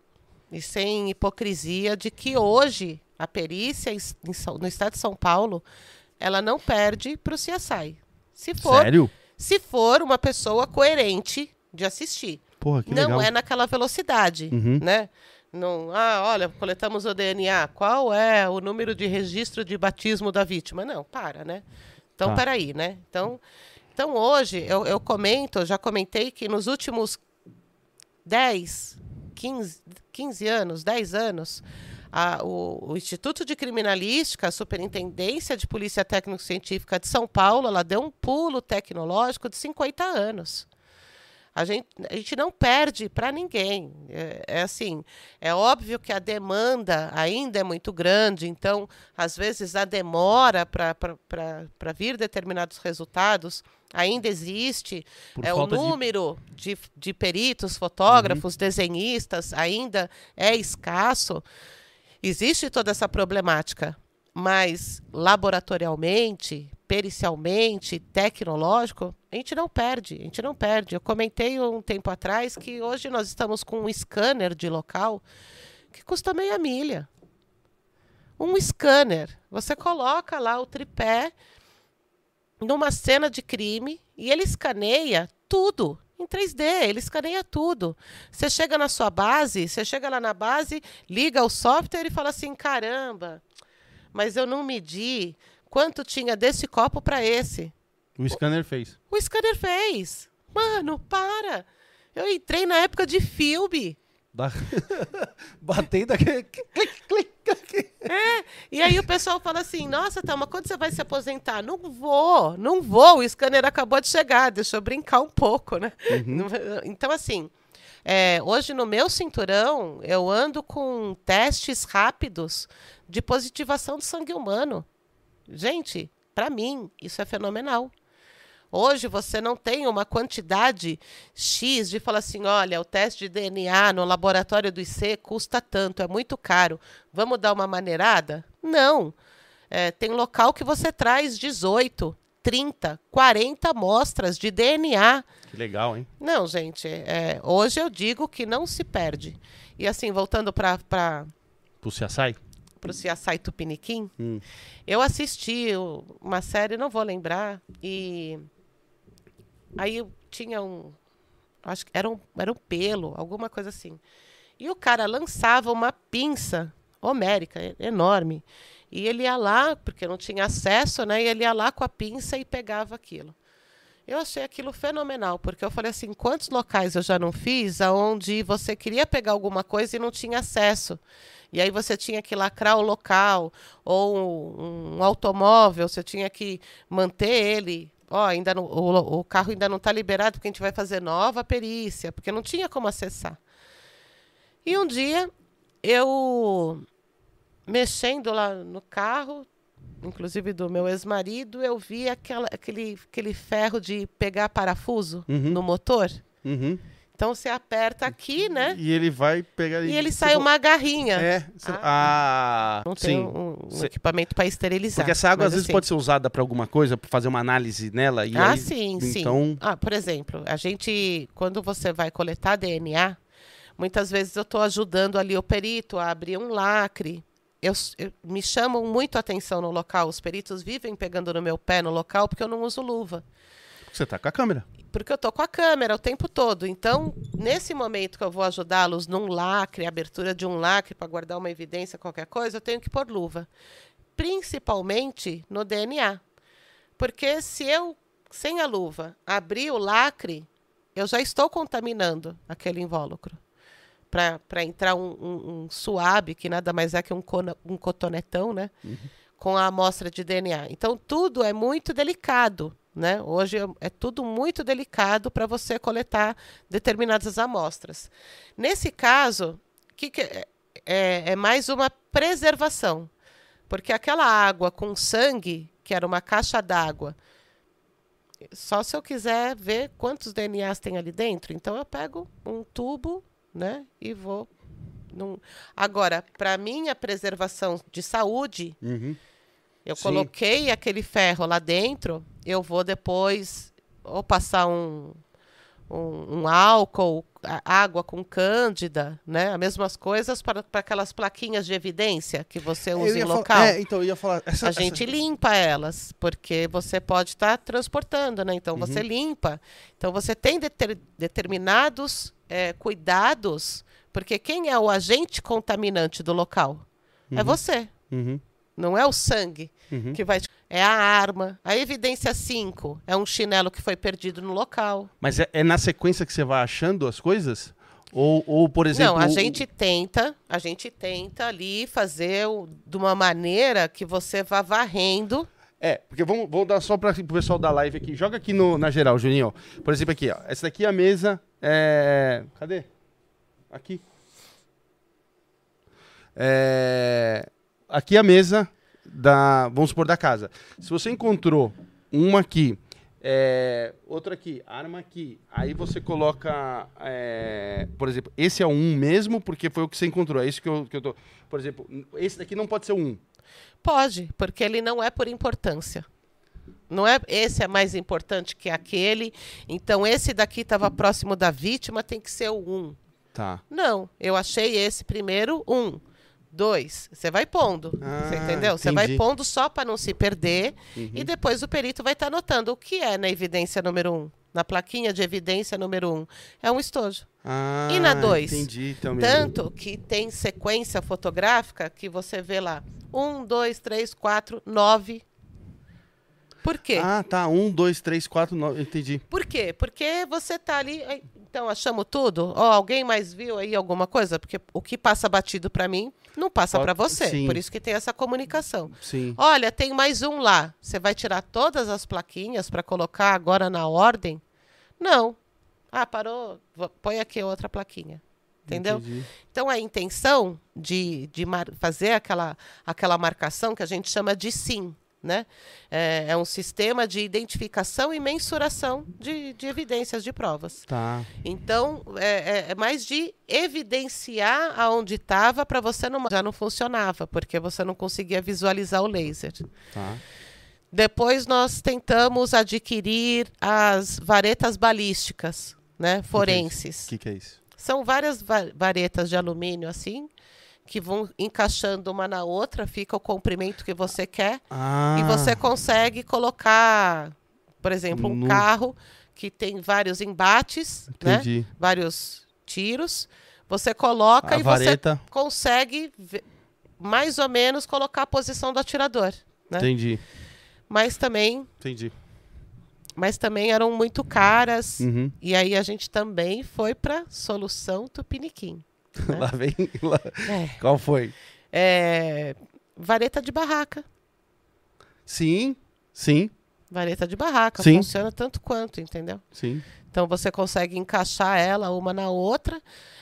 e sem hipocrisia de que hoje a perícia no estado de São Paulo ela não perde para o CSI. Se for, Sério? Se for uma pessoa coerente de assistir. Porra, que não legal. é naquela velocidade, uhum. né? Não, ah, olha, coletamos o DNA. Qual é o número de registro de batismo da vítima? Não, para, né? Então, tá. peraí, né? Então, então hoje, eu, eu comento, já comentei que nos últimos 10, 15, 15 anos, 10 anos, a, o, o, Instituto de Criminalística, a Superintendência de Polícia Técnico-Científica de São Paulo, ela deu um pulo tecnológico de 50 anos. A gente, a gente não perde para ninguém. É, é, assim, é óbvio que a demanda ainda é muito grande, então, às vezes, a demora para vir determinados resultados ainda existe. Por é, o número de... de, de peritos, fotógrafos, uhum. desenhistas ainda é escasso. Existe toda essa problemática, mas laboratorialmente, pericialmente, tecnológico, a gente não perde, a gente não perde. Eu comentei um tempo atrás que hoje nós estamos com um scanner de local que custa meia milha. Um scanner. Você coloca lá o tripé numa cena de crime e ele escaneia tudo em 3D, ele escaneia tudo. Você chega na sua base, você chega lá na base, liga o software e fala assim: caramba, mas eu não medi quanto tinha desse copo para esse. O scanner fez. O scanner fez. Mano, para. Eu entrei na época de filme. Da... Batendo aqui. É, E aí o pessoal fala assim: nossa, Thelma, quando você vai se aposentar? Não vou, não vou. O scanner acabou de chegar, deixa eu brincar um pouco, né? Uhum. Então, assim, é, hoje no meu cinturão, eu ando com testes rápidos de positivação do sangue humano. Gente, para mim, isso é fenomenal. Hoje você não tem uma quantidade X de falar assim: olha, o teste de DNA no laboratório do IC custa tanto, é muito caro. Vamos dar uma maneirada? Não. É, tem local que você traz 18, 30, 40 amostras de DNA. Que legal, hein? Não, gente, é, hoje eu digo que não se perde. E assim, voltando para Pro Ciaçai? o Ciaçai Tupiniquim, Hum. eu assisti uma série, não vou lembrar, e aí tinha um. Acho que era um, era um pelo, alguma coisa assim. E o cara lançava uma pinça homérica, enorme. E ele ia lá, porque não tinha acesso, né? E ele ia lá com a pinça e pegava aquilo. Eu achei aquilo fenomenal, porque eu falei assim, quantos locais eu já não fiz aonde você queria pegar alguma coisa e não tinha acesso. E aí você tinha que lacrar o local, ou um, automóvel, você tinha que manter ele. Ó, ainda não- o, o carro ainda não está liberado porque a gente vai fazer nova perícia, porque não tinha como acessar. E um dia eu mexendo lá no carro, inclusive do meu ex-marido, eu vi aquela, aquele, aquele ferro de pegar parafuso Uhum. no motor. Uhum. Então você aperta aqui, né? E ele vai pegar... E ele sai uma garrinha. É. você- Ah, Não tem sim. um, um equipamento para esterilizar. Porque essa água às vezes assim- pode ser usada para alguma coisa, para fazer uma análise nela. E ah, aí, sim, sim. Então, Ah, por exemplo, a gente, quando você vai coletar DNA, muitas vezes eu estou ajudando ali o perito a abrir um lacre. Eu, eu- me chamam muito a atenção no local. Os peritos vivem pegando no meu pé no local porque eu não uso luva. você tá com a câmera. Porque eu estou com a câmera o tempo todo. Então, nesse momento que eu vou ajudá-los num lacre, abertura de um lacre para guardar uma evidência, qualquer coisa, eu tenho que pôr luva. Principalmente no DNA. Porque se eu, sem a luva, abrir o lacre, eu já estou contaminando aquele invólucro. Para entrar um, um, um suave, que nada mais é que um, cona- um cotonetão, né? Com a amostra de DNA. Então, tudo é muito delicado. Né? Hoje é- é tudo muito delicado para você coletar determinadas amostras. Nesse caso, que que é, é, é mais uma preservação. Porque aquela água com sangue, que era uma caixa d'água, só se eu quiser ver quantos DNAs tem ali dentro. Então eu pego um tubo, né, e vou. num- Agora, para minha preservação de saúde, Uhum. Eu Sim. coloquei aquele ferro lá dentro, eu vou depois ou passar um, um, um álcool, água com cândida, né? As mesmas coisas para, para aquelas plaquinhas de evidência que você usa em falar- local. É, então eu ia falar. Essa, A gente essa- limpa elas, porque você pode estar transportando, né? Então você limpa. Então você tem deter- determinados eh, cuidados, porque quem é o agente contaminante do local? É você, Uhum, não é o sangue uhum. que vai. É a arma. A evidência 5 é um chinelo que foi perdido no local. Mas é, é na sequência que você vai achando as coisas? Ou, ou por exemplo. Não, a gente tenta, a gente tenta ali fazer o- de uma maneira que você vá varrendo. É, porque vamos, vamos dar só para o pessoal da live aqui. Joga aqui no, na geral, Juninho. ó. Por exemplo, aqui, ó. Essa daqui é a mesa. É... Cadê? Aqui. É... Aqui a mesa da. Vamos supor, da casa. Se você encontrou uma aqui, é, outra aqui, arma aqui. Aí você coloca. é, por exemplo, esse é o um mesmo, porque foi o que você encontrou. É isso que eu, que eu tô. Por exemplo, esse daqui não pode ser o um. Pode, porque ele não é por importância. Não é esse é mais importante que aquele. Então esse daqui estava próximo da vítima, tem que ser o um. Tá. Não, eu achei esse primeiro um. Dois, você vai pondo, você Ah, entendeu? Você vai pondo só para não se perder Uhum. e depois o perito vai estar anotando o que é na evidência número um, na plaquinha de evidência número um. É um estojo. Ah, E na dois? Entendi também. Tanto que tem sequência fotográfica que você vê lá. Um, dois, três, quatro, nove. Por quê? Ah, tá. Um, dois, três, quatro, nove. Entendi. Por quê? Porque você tá ali. Então, achamos tudo? Ó, alguém mais viu aí alguma coisa? Porque o que passa batido para mim não passa para você. sim. Por isso que tem essa comunicação. Sim. Olha, tem mais um lá. Você vai tirar todas as plaquinhas para colocar agora na ordem? Não. Ah, parou. Põe aqui outra plaquinha. Entendeu? Entendi. Então, a intenção de, de mar- fazer aquela, aquela marcação que a gente chama de SIM, né? É, é um sistema de identificação e mensuração de, de evidências de provas. Tá. Então, é, é- é mais de evidenciar aonde estava para você não... Já não funcionava, porque você não conseguia visualizar o laser. Tá. Depois nós tentamos adquirir as varetas balísticas, né? Forenses. O que, que é isso? São várias va- varetas de alumínio assim, que vão encaixando uma na outra, fica o comprimento que você quer Ah. e você consegue colocar, por exemplo, um No- carro que tem vários embates, né? Vários tiros. Você coloca A e vareta. você consegue mais ou menos colocar a posição do atirador, né? Entendi. Mas também, Entendi. mas também eram muito caras. Uhum. E aí a gente também foi para solução Tupiniquim. né? Lá vem. lá- É. Qual foi? É, vareta de barraca. Sim. Sim. Vareta de barraca. Sim. Funciona tanto quanto, entendeu? Sim. Então você consegue encaixar ela uma na outra.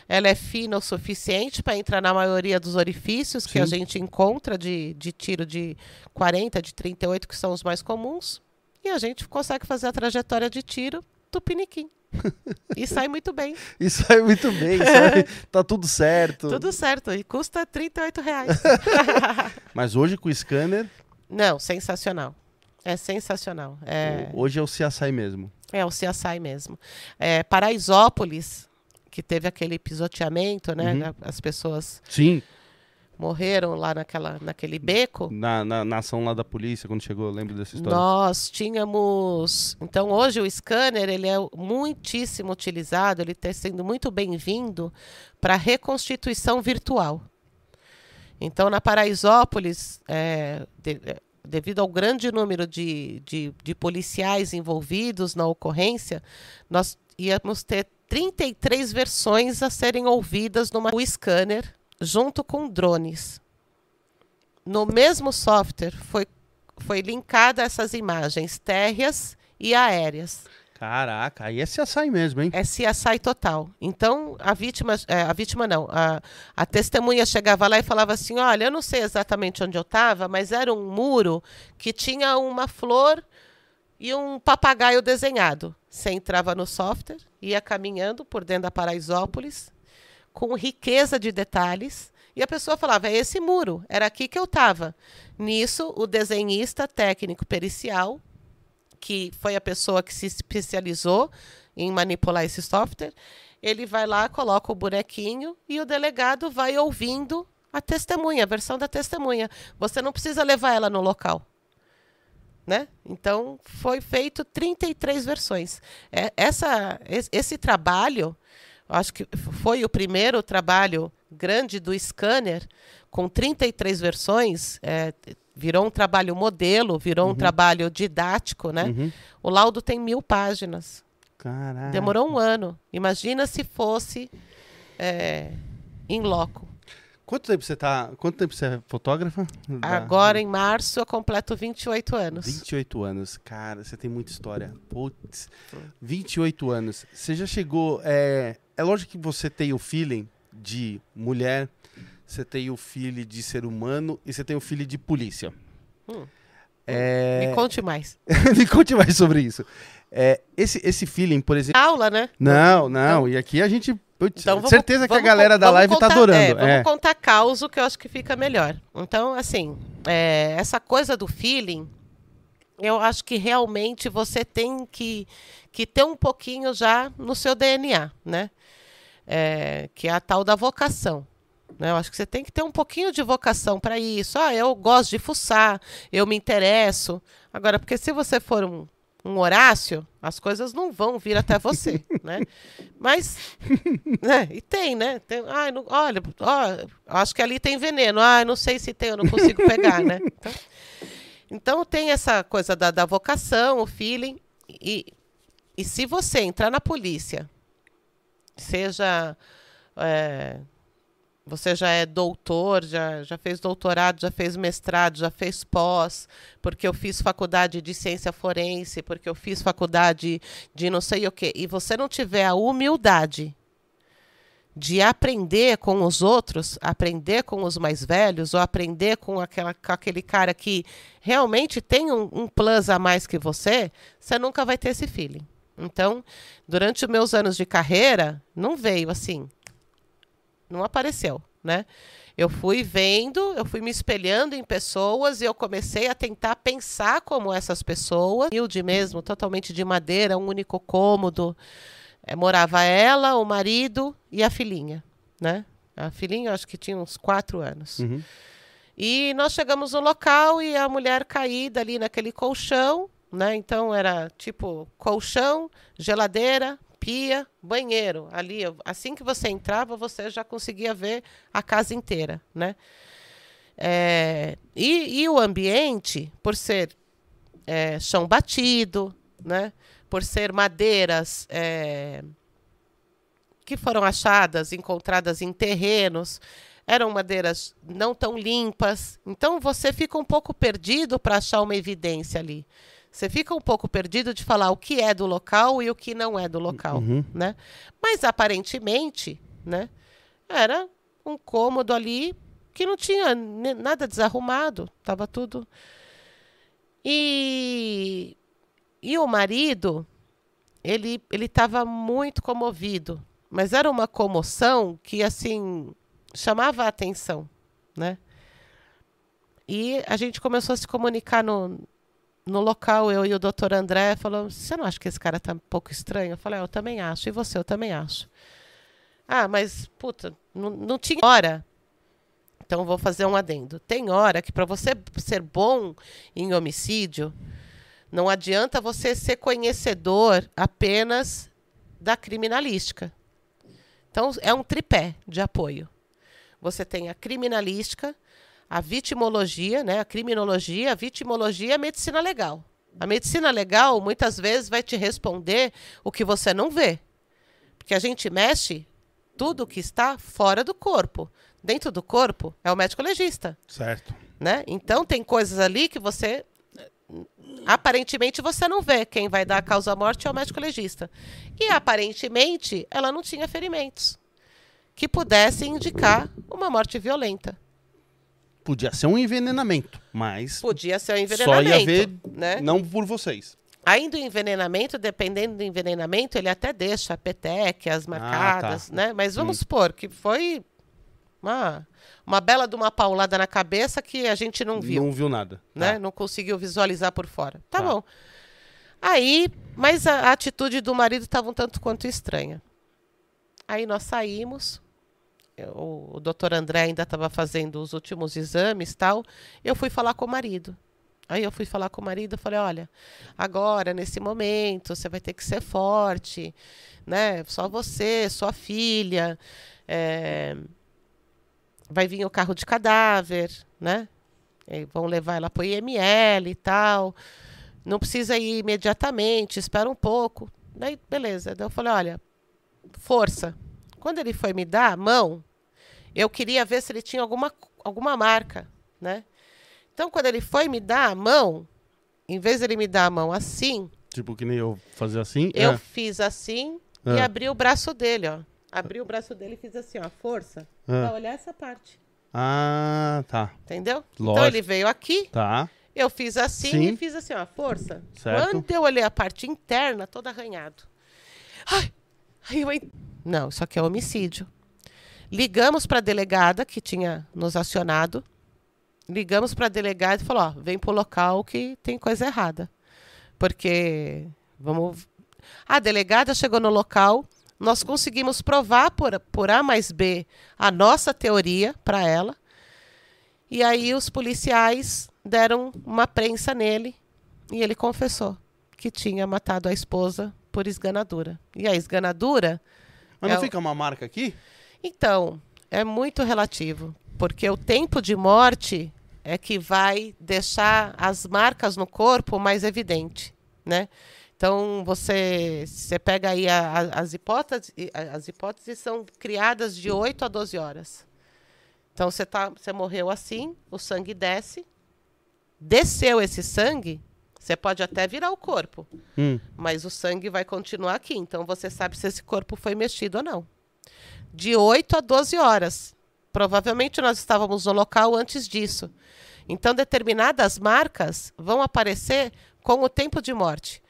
Ela é fina o suficiente para entrar na maioria dos orifícios que a Sim. gente encontra de, de tiro de 40, de 38, que são os mais comuns. E a gente consegue fazer a trajetória de tiro tupiniquim. E sai muito bem. E sai muito bem, sai, tá tudo certo. Tudo certo. E custa 38 reais. Mas hoje com o scanner, Não, sensacional. É sensacional. É, hoje é o CSI mesmo. é o CSI mesmo. É, Paraisópolis, que teve aquele pisoteamento, né? Uhum. As pessoas Sim. Morreram lá naquela, naquele beco. Na, na, na ação lá da polícia, quando chegou, lembro dessa história. Nós tínhamos. Então, hoje o scanner ele é muitíssimo utilizado, ele está sendo muito bem-vindo para reconstituição virtual. Então, na Paraisópolis, é, de- é, devido ao grande número de, de, de policiais envolvidos na ocorrência, nós íamos ter 33 versões a serem ouvidas no scanner, junto com drones. No mesmo software foi foi linkada essas imagens térreas e aéreas. Caraca, aí é CSI mesmo, hein? É CSI total. Então, a vítima, é, a vítima não, a, a testemunha chegava lá e falava assim, olha, eu não sei exatamente onde eu estava, mas era um muro que tinha uma flor e um papagaio desenhado. Você entrava no software, ia caminhando por dentro da Paraisópolis, com riqueza de detalhes, e a pessoa falava, é esse muro, era aqui que eu estava. Nisso, o desenhista técnico pericial, que foi a pessoa que se especializou em manipular esse software, ele vai lá, coloca o bonequinho e o delegado vai ouvindo a testemunha, a versão da testemunha. Você não precisa levar ela no local. Né? Então, foi feito 33 versões. É, essa, es- esse trabalho, acho que foi o primeiro trabalho grande do scanner, com 33 versões, é, virou um trabalho modelo, virou um trabalho didático. Né? Uhum. O laudo tem mil páginas. Caraca. Demorou um ano. Imagina se fosse é, em loco. Quanto tempo você tá. Quanto tempo você é fotógrafa? Agora, em março, eu completo 28 anos. 28 anos. Cara, você tem muita história. Putz. 28 anos. Você já chegou. É, é lógico que você tem o feeling de mulher, você tem o feeling de ser humano e você tem o feeling de polícia. Hum. É... Me conte mais. Me conte mais sobre isso. É, esse, esse feeling, por exemplo. Aula, né? Não, não. e aqui a gente. Putz, Então, vamos- certeza que a galera da live tá contar- adorando. é, vamos é. contar causo que eu acho que fica melhor. Então, assim, é, essa coisa do feeling, eu acho que realmente você tem que, que ter um pouquinho já no seu DNA, né? É, que é a tal da vocação. Né? Eu acho que você tem que ter um pouquinho de vocação para isso. Ah, eu gosto de fuçar, eu me interesso. Agora, porque se você for um, um Horácio, as coisas não vão vir até você, né? Mas, né? E tem, né? Tem, ai, não, olha, ó, acho que ali tem veneno. Ah, não sei se tem, eu não consigo pegar, né? Então, então tem essa coisa da, da vocação, o feeling. E, e se você entrar na polícia, seja é, você já é doutor, já, já fez doutorado, já fez mestrado, já fez pós, porque eu fiz faculdade de ciência forense, porque eu fiz faculdade de não sei o quê, e você não tiver a humildade de aprender com os outros, aprender com os mais velhos, ou aprender com, aquela, com aquele cara que realmente tem um, um plus a mais que você, você nunca vai ter esse feeling. Então, durante os meus anos de carreira, não veio assim não apareceu, né? Eu fui vendo, eu fui me espelhando em pessoas e eu comecei a tentar pensar como essas pessoas, humilde mesmo, totalmente de madeira, um único cômodo. É, morava ela, o marido e a filhinha, né? A filhinha, acho que tinha uns quatro anos. Uhum. E nós chegamos no local e a mulher caída ali naquele colchão, né? Então era tipo colchão, geladeira, pia, banheiro. Ali, assim que você entrava, você já conseguia ver a casa inteira, né? É, e, e, o ambiente, por ser é, chão batido, né? Por ser madeiras é, que foram achadas, encontradas em terrenos, eram madeiras não tão limpas. Então você fica um pouco perdido para achar uma evidência ali. Você fica um pouco perdido de falar o que é do local e o que não é do local, uhum. né? Mas aparentemente, né, era um cômodo ali que não tinha nada desarrumado, estava tudo. E e o marido, ele ele estava muito comovido, mas era uma comoção que assim chamava a atenção, né? E a gente começou a se comunicar no, no local, eu e o doutor André falou: Você não acha que esse cara tá um pouco estranho? Eu falei: ah, Eu também acho. E você? Eu também acho. Ah, mas, puta, não, não tinha hora. Então, vou fazer um adendo. Tem hora que, para você ser bom em homicídio, não adianta você ser conhecedor apenas da criminalística. Então, é um tripé de apoio. Você tem a criminalística, a vitimologia, né, a criminologia, a vitimologia e a medicina legal. A medicina legal muitas vezes vai te responder o que você não vê. Porque a gente mexe tudo que está fora do corpo. Dentro do corpo é o médico legista. Certo. Né? Então tem coisas ali que você aparentemente você não vê. Quem vai dar a causa morte é o médico legista. E aparentemente ela não tinha ferimentos que pudessem indicar uma morte violenta. Podia ser um envenenamento, mas. Podia ser um envenenamento. Só ia ver, né? não por vocês. Ainda o envenenamento, dependendo do envenenamento, ele até deixa a peteca, as marcadas, ah, tá. né? Mas vamos hum. supor que foi uma, uma bela de uma paulada na cabeça que a gente não viu. Não viu nada. Né? Tá. Não conseguiu visualizar por fora. Tá, tá. bom. Aí, mas a, a atitude do marido estava um tanto quanto estranha. Aí nós saímos, o, o doutor André ainda estava fazendo os últimos exames tal, eu fui falar com o marido. Aí eu fui falar com o marido, falei, olha, agora, nesse momento, você vai ter que ser forte, né? Só você, sua filha, é... vai vir o carro de cadáver, né? E vão levar ela para o IML e tal. Não precisa ir imediatamente, espera um pouco. Daí, beleza. Daí eu falei, olha, força. Quando ele foi me dar a mão, eu queria ver se ele tinha alguma, alguma marca, né? Então, quando ele foi me dar a mão, em vez de ele me dar a mão assim... Tipo que nem eu fazer assim? Eu é. fiz assim é. e abri o braço dele, ó. Abri o braço dele e fiz assim, ó, força, é. pra olhar essa parte. Ah, tá. Entendeu? Lógico. Então, ele veio aqui... Tá. Eu fiz assim Sim. e fiz assim, ó, força. Certo. Quando eu olhei a parte interna, todo arranhado. Ai, ai eu... Não, isso aqui é homicídio. Ligamos para a delegada que tinha nos acionado. Ligamos para a delegada e falou: ó, vem para o local que tem coisa errada. Porque vamos. A delegada chegou no local, nós conseguimos provar por, por A mais B a nossa teoria para ela. E aí os policiais deram uma prensa nele e ele confessou que tinha matado a esposa por esganadura. E a esganadura. Mas não é fica uma marca aqui? Então, é muito relativo, porque o tempo de morte é que vai deixar as marcas no corpo mais evidente, né? Então você, você pega aí a, a, as hipóteses, as hipóteses são criadas de 8 a 12 horas. Então você tá, você morreu assim, o sangue desce, desceu esse sangue, você pode até virar o corpo, Hum. mas o sangue vai continuar aqui. Então você sabe se esse corpo foi mexido ou não. De 8 a 12 horas. Provavelmente nós estávamos no local antes disso. Então determinadas marcas vão aparecer com o tempo de morte.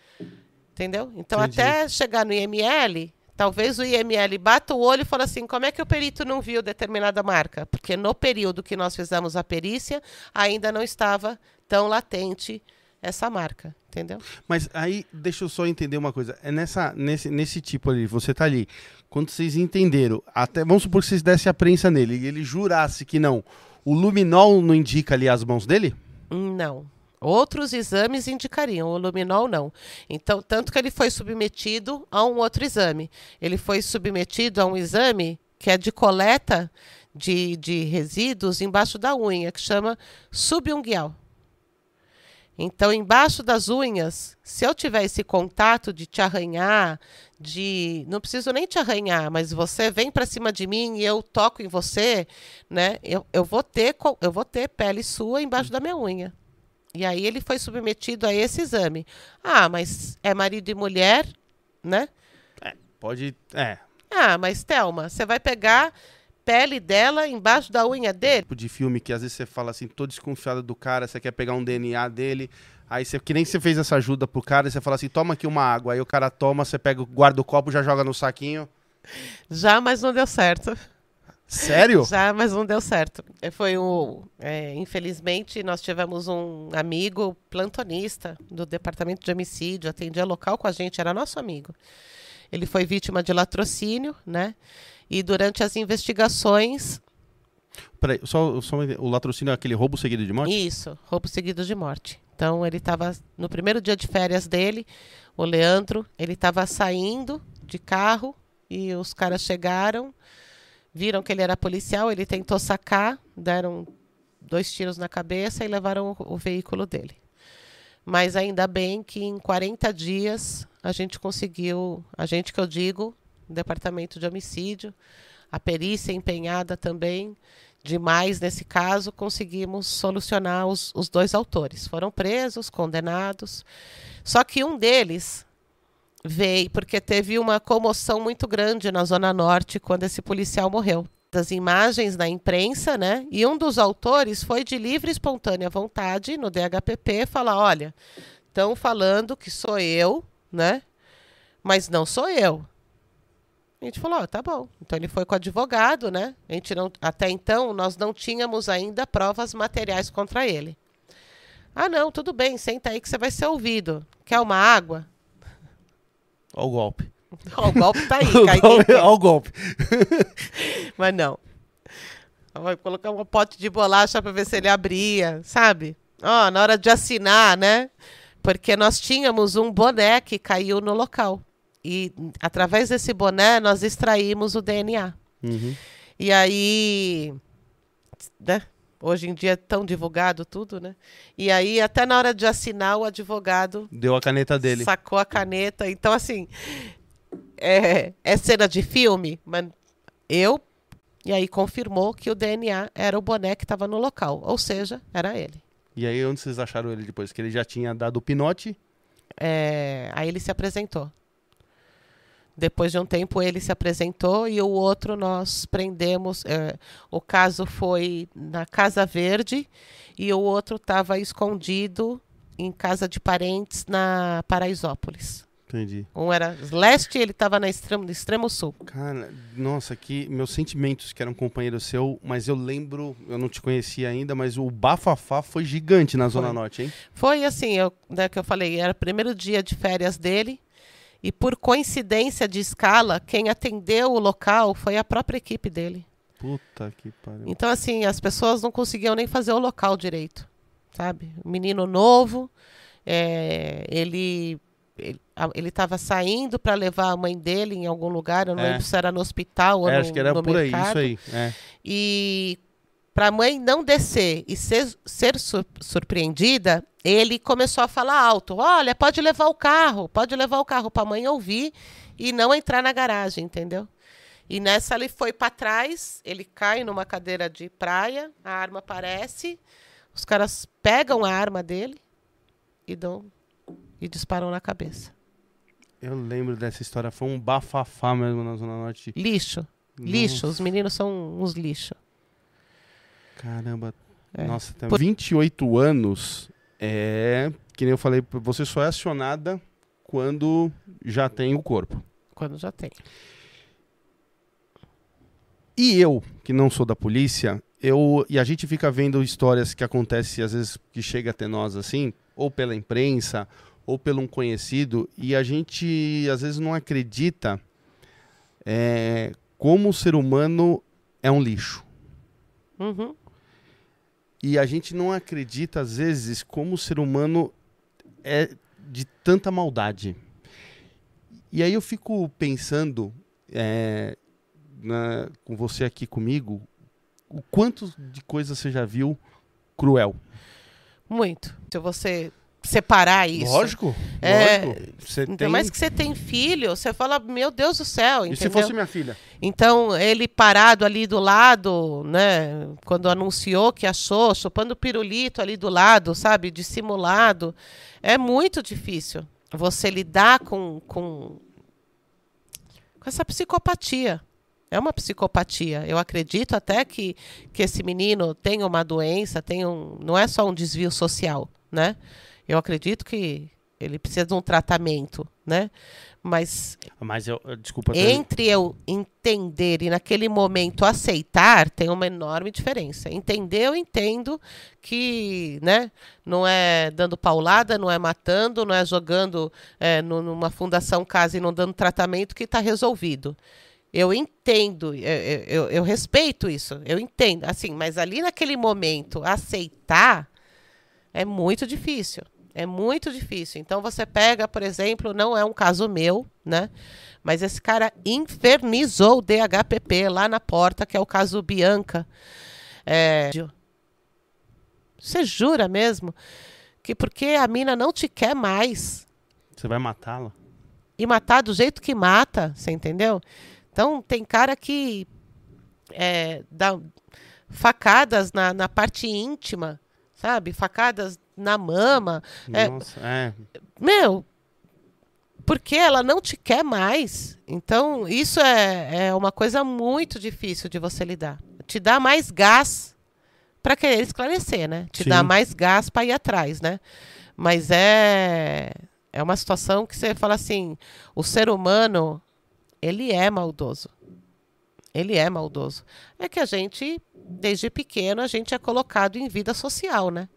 Entendeu? Então Entendi. até chegar no IML, talvez o IML bata o olho e fale assim: como é que o perito não viu determinada marca? Porque no período que nós fizemos a perícia, ainda não estava tão latente essa marca. Entendeu? Mas aí, deixa eu só entender uma coisa. É nessa, nesse, nesse tipo ali, você tá ali. Quando vocês entenderam, até vamos supor que vocês dessem a prensa nele e ele jurasse que não. O luminol não indica ali as mãos dele? Não. Outros exames indicariam, o luminol não. Então, tanto que ele foi submetido a um outro exame. Ele foi submetido a um exame que é de coleta de, de resíduos embaixo da unha, que chama subunguial. Então, embaixo das unhas, se eu tiver esse contato de te arranhar, de não preciso nem te arranhar, mas você vem para cima de mim e eu toco em você, né? Eu, eu vou ter eu vou ter pele sua embaixo da minha unha. E aí ele foi submetido a esse exame. Ah, mas é marido e mulher, né? Pode. É. Ah, mas Thelma, você vai pegar pele dela embaixo da unha dele? Tipo de filme que às vezes você fala assim, tô desconfiado do cara, você quer pegar um DNA dele. Aí você, que nem você fez essa ajuda pro cara, você fala assim, toma aqui uma água. Aí o cara toma, você pega, o- guarda o copo, já joga no saquinho. Já, mas não deu certo. Sério? Já, mas não deu certo. É, Foi um. é, infelizmente, nós tivemos um amigo plantonista do departamento de homicídio, atendia local com a gente, era nosso amigo. Ele foi vítima de latrocínio, né? E durante as investigações, Peraí, só, só o latrocínio é aquele roubo seguido de morte? isso, roubo seguido de morte. Então ele estava no primeiro dia de férias dele, o Leandro, ele estava saindo de carro e os caras chegaram, viram que ele era policial, ele tentou sacar, deram dois tiros na cabeça e levaram o, o veículo dele. Mas ainda bem que em 40 dias a gente conseguiu, a gente que eu digo, departamento de homicídio, a perícia empenhada também, demais nesse caso, conseguimos solucionar os, os dois autores. Foram presos, condenados. Só que um deles veio porque teve uma comoção muito grande na Zona Norte quando esse policial morreu. Das imagens na imprensa, né? E um dos autores foi de livre e espontânea vontade no DHPP falar: olha, estão falando que sou eu, né? Mas não sou eu. A gente falou, ó, tá bom. Então ele foi com o advogado, né? A gente não, até então nós não tínhamos ainda provas materiais contra ele. Ah, não, tudo bem, senta aí que você vai ser ouvido. Quer uma água? Olha o golpe. Ó, o golpe tá aí, O cai golpe-. Olha o golpe. Mas não. Vai colocar um pote de bolacha para ver se ele abria, sabe? Ó, na hora de assinar, né? Porque nós tínhamos um boné que caiu no local. E através desse boné nós extraímos o DNA. Uhum. E aí, né? Hoje em dia é tão divulgado tudo, né? E aí, até na hora de assinar, o advogado Deu a caneta dele. sacou a caneta. Então, assim, é, é cena de filme, mas eu. E aí confirmou que o DNA era o boné que estava no local. Ou seja, era ele. E aí, onde vocês acharam ele depois? Que ele já tinha dado o pinote? É, aí ele se apresentou. Depois de um tempo ele se apresentou e o outro nós prendemos. é, o caso foi na Casa Verde e o outro estava escondido em casa de parentes na Paraisópolis. Entendi. Um era leste e ele estava no extremo, no extremo sul. Cara, nossa, que meus sentimentos que era um companheiro seu, mas eu lembro, eu não te conhecia ainda, mas o bafafá foi gigante na Zona Foi. Norte, hein? Foi assim, eu, né, que eu falei, era o primeiro dia de férias dele. E por coincidência de escala, quem atendeu o local foi a própria equipe dele. Puta que pariu. Então, assim, as pessoas não conseguiam nem fazer o local direito, sabe? Um menino novo, é, ele ele estava saindo para levar a mãe dele em algum lugar, eu não É. lembro se era no hospital ou É, no, acho que era por aí, mercado. isso aí. É. E para a mãe não descer e ser, ser sur- surpreendida, ele começou a falar alto: Olha, pode levar o carro, pode levar o carro para a mãe ouvir e não entrar na garagem, entendeu? E nessa ele foi para trás, ele cai numa cadeira de praia, a arma aparece, os caras pegam a arma dele e dão e disparam na cabeça. Eu lembro dessa história, foi um bafafá mesmo na Zona Norte. Lixo. Lixo, os meninos são uns lixo. Caramba. É. Nossa, tem Por... 28 anos é. Que nem eu falei, você só é acionada quando já tem o corpo. Quando já tem. E eu, que não sou da polícia, eu e a gente fica vendo histórias que acontecem às vezes que chega até nós assim, ou pela imprensa, ou pelo um conhecido, e a gente às vezes não acredita é, como o ser humano é um lixo. Uhum. E a gente não acredita às vezes como o ser humano é de tanta maldade. E aí eu fico pensando é, na, com você aqui comigo, o quanto de coisa você já viu cruel? Muito. Se você separar isso. Lógico. É, lógico. Você ainda tem... mais que você tem filho, você fala, meu Deus do céu. E entendeu? se fosse minha filha? Então, ele parado ali do lado, né? Quando anunciou que achou, chupando pirulito ali do lado, sabe? Dissimulado. É muito difícil você lidar com, com, com essa psicopatia. É uma psicopatia. Eu acredito até que, que esse menino tem uma doença, tem um, não é só um desvio social, né? Eu acredito que ele precisa de um tratamento, né? Mas, Mas eu, desculpa. Entre eu entender e naquele momento aceitar, tem uma enorme diferença. Entender, eu entendo que, né? Não é dando paulada, não é matando, não é jogando é, numa fundação casa e não dando tratamento que está resolvido. Eu entendo, eu, eu, eu, respeito isso, eu entendo. Assim, mas ali naquele momento, aceitar é muito difícil. É muito difícil. Então você pega, por exemplo, não é um caso meu, né? Mas esse cara infernizou o DHPP lá na porta, que é o caso Bianca. É... Você jura mesmo que porque a mina não te quer mais. Você vai matá-la? E matar do jeito que mata, você entendeu? Então tem cara que é, dá facadas na, na parte íntima, sabe? Facadas na mama. É, Nossa, é, é. Meu, porque ela não te quer mais. Então, isso é, é uma coisa muito difícil de você lidar. Te dá mais gás para querer esclarecer, né? Te Sim. dá mais gás para ir atrás, né? Mas é é uma situação que você fala assim, o ser humano, ele é maldoso. Ele é maldoso. É que a gente, desde pequeno, a gente é colocado em vida social, né?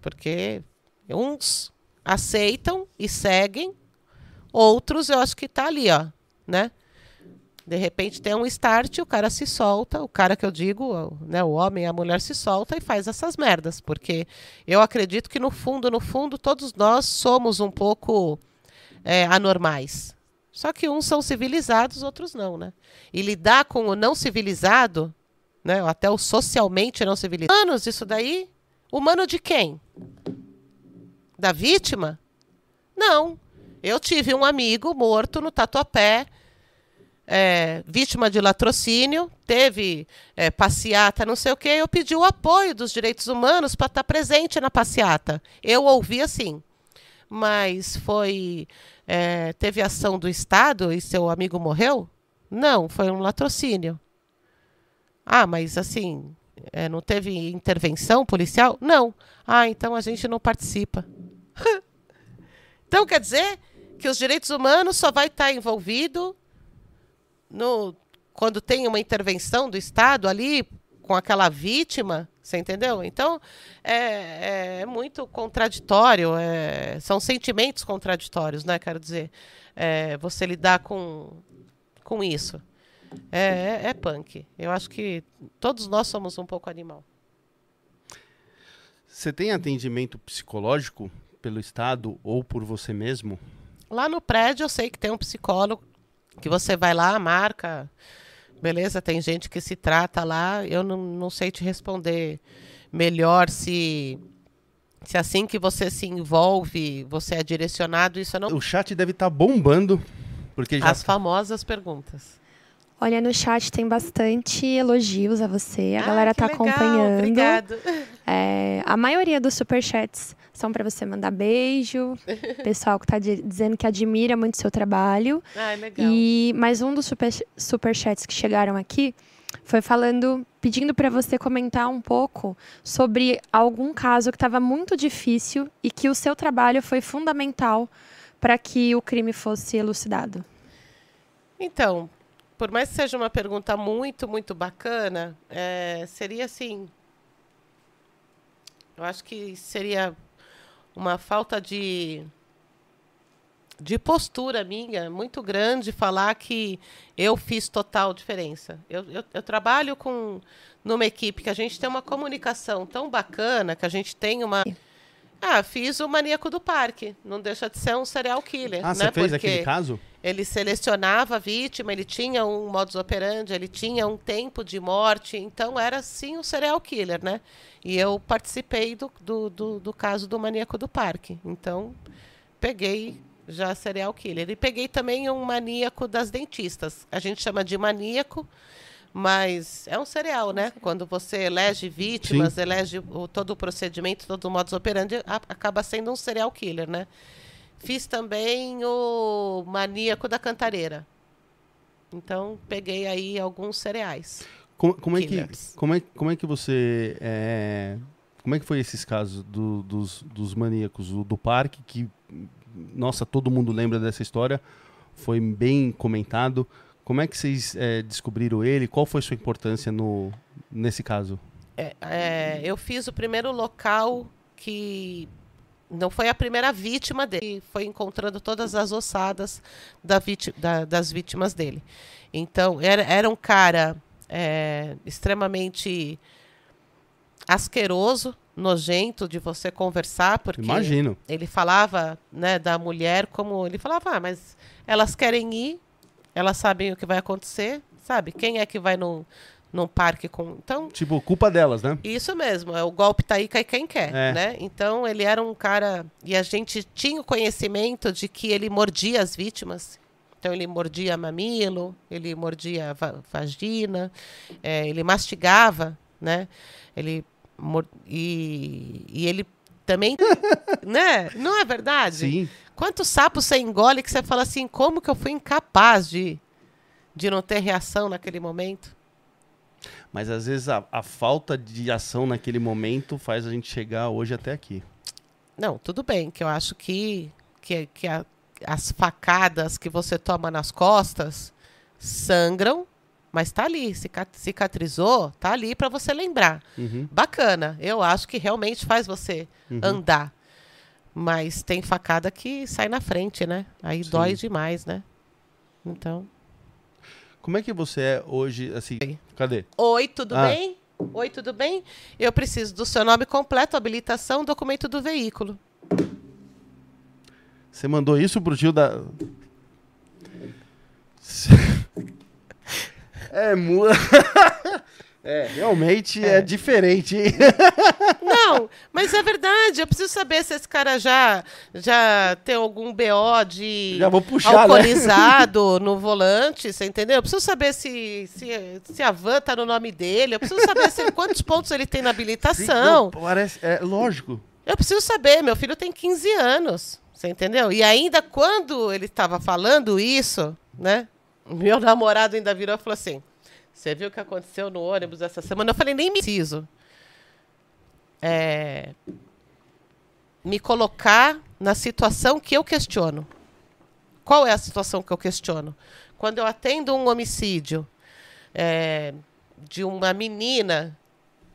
Porque uns aceitam e seguem, outros eu acho que está ali, ó, né? De repente tem um start, o cara se solta, o cara que eu digo, né, o homem a mulher se solta e faz essas merdas, porque eu acredito que no fundo, no fundo, todos nós somos um pouco é, anormais. Só que uns são civilizados, outros não, né? E lidar com o não civilizado, né, até o socialmente não civilizado, anos isso daí Humano de quem? Da vítima? Não. Eu tive um amigo morto no Tatuapé, é, vítima de latrocínio, teve é, passeata, não sei o quê. Eu pedi o apoio dos direitos humanos para estar tá presente na passeata. Eu ouvi assim. Mas foi. É, teve ação do Estado e seu amigo morreu? Não, foi um latrocínio. Ah, mas assim, é, não teve intervenção policial? Não. Ah, então a gente não participa. então quer dizer que os direitos humanos só vai estar envolvido no quando tem uma intervenção do Estado ali com aquela vítima, você entendeu? Então é, é muito contraditório, é, são sentimentos contraditórios, né? Quero dizer, é, você lidar com, com isso. É, é, é punk. Eu acho que todos nós somos um pouco animal. Você tem atendimento psicológico pelo Estado ou por você mesmo? Lá no prédio eu sei que tem um psicólogo que você vai lá, marca, beleza? Tem gente que se trata lá. Eu não, não sei te responder melhor se se assim que você se envolve, você é direcionado, isso não. O chat deve estar tá bombando, porque já... as famosas perguntas. Olha, no chat tem bastante elogios a você. A Ah, galera tá legal, acompanhando. Obrigado. É, a maioria dos superchats são para você mandar beijo. Pessoal que tá di- dizendo que admira muito seu trabalho. Ai, legal. E mais um dos super, superchats que chegaram aqui foi falando, pedindo para você comentar um pouco sobre algum caso que estava muito difícil e que o seu trabalho foi fundamental para que o crime fosse elucidado. Então, por mais que seja uma pergunta muito, muito bacana, é, seria assim. Eu acho que seria uma falta de, de postura minha muito grande falar que eu fiz total diferença. Eu, eu, eu trabalho com numa equipe que a gente tem uma comunicação tão bacana, que a gente tem uma. Ah, fiz o maníaco do parque. Não deixa de ser um serial killer. Ah, né? você fez Porque- aquele caso? Ele selecionava a vítima, ele tinha um modus operandi, ele tinha um tempo de morte, então era sim um serial killer, né? E eu participei do, do, do, do caso do maníaco do parque. Então, peguei já serial killer. E peguei também um maníaco das dentistas. A gente chama de maníaco, mas é um serial, né? Quando você elege vítimas, elege o, todo o procedimento, todo o modus operandi, a- acaba sendo um serial killer, né? Fiz também o Maníaco da Cantareira. Então, peguei aí alguns cereais. Como, como é que, como, é, como é que você. é, como é que foi esses casos do- dos, dos maníacos o do parque? Que, nossa, todo mundo lembra dessa história. Foi bem comentado. Como é que vocês é, descobriram ele? Qual foi sua importância no, nesse caso? É, é, eu fiz o primeiro local que não foi a primeira vítima dele, foi encontrando todas as ossadas da víti- da- das vítimas dele. Então, era, era um cara é, extremamente asqueroso, nojento de você conversar, porque Imagino. ele falava né, da mulher como. Ele falava, ah, mas elas querem ir, elas sabem o que vai acontecer, sabe? Quem é que vai num, num parque com. Então, Tipo, culpa delas, né? isso mesmo, é o golpe tá aí, cai quem quer, É. né? Então ele era um cara e a gente tinha o conhecimento de que ele mordia as vítimas. Então ele mordia mamilo, ele mordia va- vagina, é, ele mastigava, né? Ele e, e ele também, né? Não é verdade? Sim. Quantos sapos você engole que você fala assim, como que eu fui incapaz de, de não ter reação naquele momento? Mas às vezes a, a falta de ação naquele momento faz a gente chegar hoje até aqui. Não, tudo bem, que eu acho que, que, que a- as facadas que você toma nas costas sangram, mas tá ali, cica- cicatrizou, tá ali para você lembrar. Uhum. Bacana, eu acho que realmente faz você Uhum. andar. Mas tem facada que sai na frente, né? Aí Sim. dói demais, né? Então. Como é que você é hoje, assim... Cadê? Oi, tudo Ah. bem? Oi, tudo bem? Eu preciso do seu nome completo, habilitação, documento do veículo. Você mandou isso pro tio da... É, mu... é, realmente é, diferente. hein? Não, mas é verdade. Eu preciso saber se esse cara já, já tem algum BO de Já vou puxar, né? alcoolizado no volante, você entendeu? Eu preciso saber se, se, se a van tá no nome dele. Eu preciso saber se, quantos pontos ele tem na habilitação. Não, parece, é lógico. Eu preciso saber. Meu filho tem 15 anos, você entendeu? E ainda quando ele estava falando isso, né? Meu namorado ainda virou e falou assim: Você viu o que aconteceu no ônibus essa semana? Eu falei: Nem preciso. É, me colocar na situação que eu questiono. Qual é a situação que eu questiono? Quando eu atendo um homicídio é, de uma menina,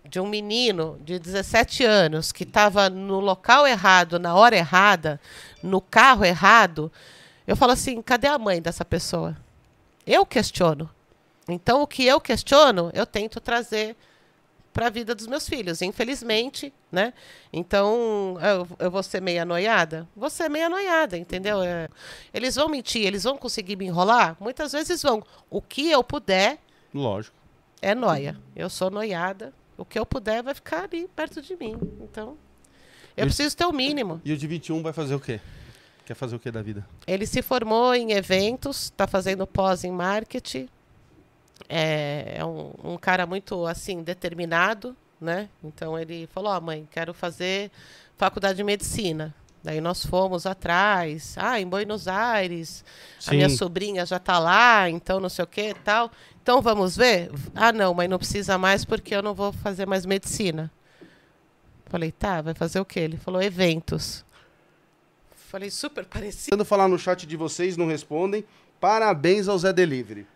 de um menino de 17 anos que estava no local errado, na hora errada, no carro errado, eu falo assim: cadê a mãe dessa pessoa? Eu questiono. Então, o que eu questiono, eu tento trazer para a vida dos meus filhos, infelizmente, né? Então, eu, eu vou ser meia noiada? Vou ser meia noiada, entendeu? É, eles vão mentir, eles vão conseguir me enrolar? Muitas vezes vão. O que eu puder Lógico. é noia. Eu sou noiada. O que eu puder vai ficar ali perto de mim. Então, eu E- preciso ter o mínimo. E o de 21 vai fazer o quê? Quer fazer o quê da vida? Ele se formou em eventos, está fazendo pós em marketing. É, é um, um cara muito assim determinado, né? Então ele falou: "Ó, mãe, quero fazer faculdade de medicina". Daí nós fomos atrás, ah, em Buenos Aires, a minha Sim. sobrinha já tá lá, então não sei o que tal. Então vamos ver? Ah, não, mas não precisa mais porque eu não vou fazer mais medicina. Falei, tá, vai fazer o quê? Ele falou, eventos. Falei, super parecido. Tentando falar no chat de vocês, não respondem. Parabéns ao Zé Delivery.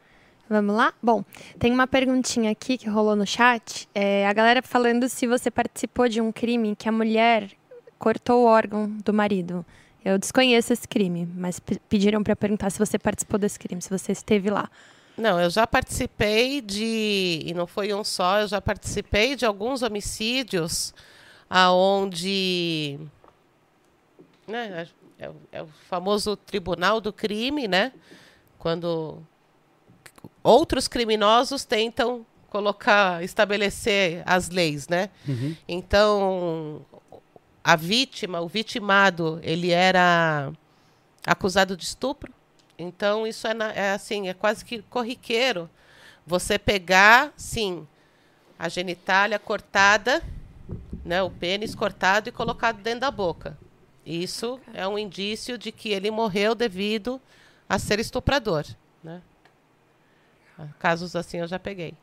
Vamos lá? Bom, tem uma perguntinha aqui que rolou no chat. É, a galera falando se você participou de um crime que a mulher cortou o órgão do marido. Eu desconheço esse crime, mas pe- pediram para perguntar se você participou desse crime, se você esteve lá. Não, eu já participei de, e não foi um só, eu já participei de alguns homicídios aonde né, é, é o famoso tribunal do crime, né? Quando outros criminosos tentam colocar, estabelecer as leis, né? Então, a vítima, o vitimado, ele era acusado de estupro. Então, isso é, é assim, é quase que corriqueiro. Você pegar, sim, a genitália cortada, né, o pênis cortado e colocado dentro da boca. Isso é um indício de que ele morreu devido a ser estuprador? Casos assim eu já peguei.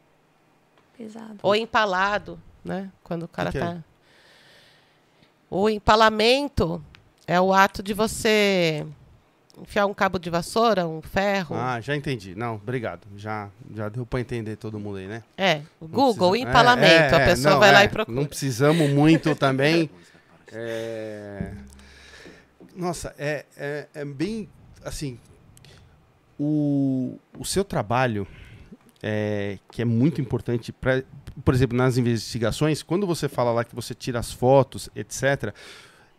Pesado. Ou empalado, né? Quando o cara que é? tá. O empalamento é o ato de você enfiar um cabo de vassoura, um ferro. Ah, já entendi. Não, obrigado. Já, já deu pra entender todo mundo aí, né? É, Não Google, precisa- empalamento. É, a é, pessoa não, vai lá é, e procura. Não precisamos muito também. É, Nossa, é, é, é bem assim. O, o seu trabalho, é, que é muito importante, pra, por exemplo, nas investigações, quando você fala lá que você tira as fotos, etc.,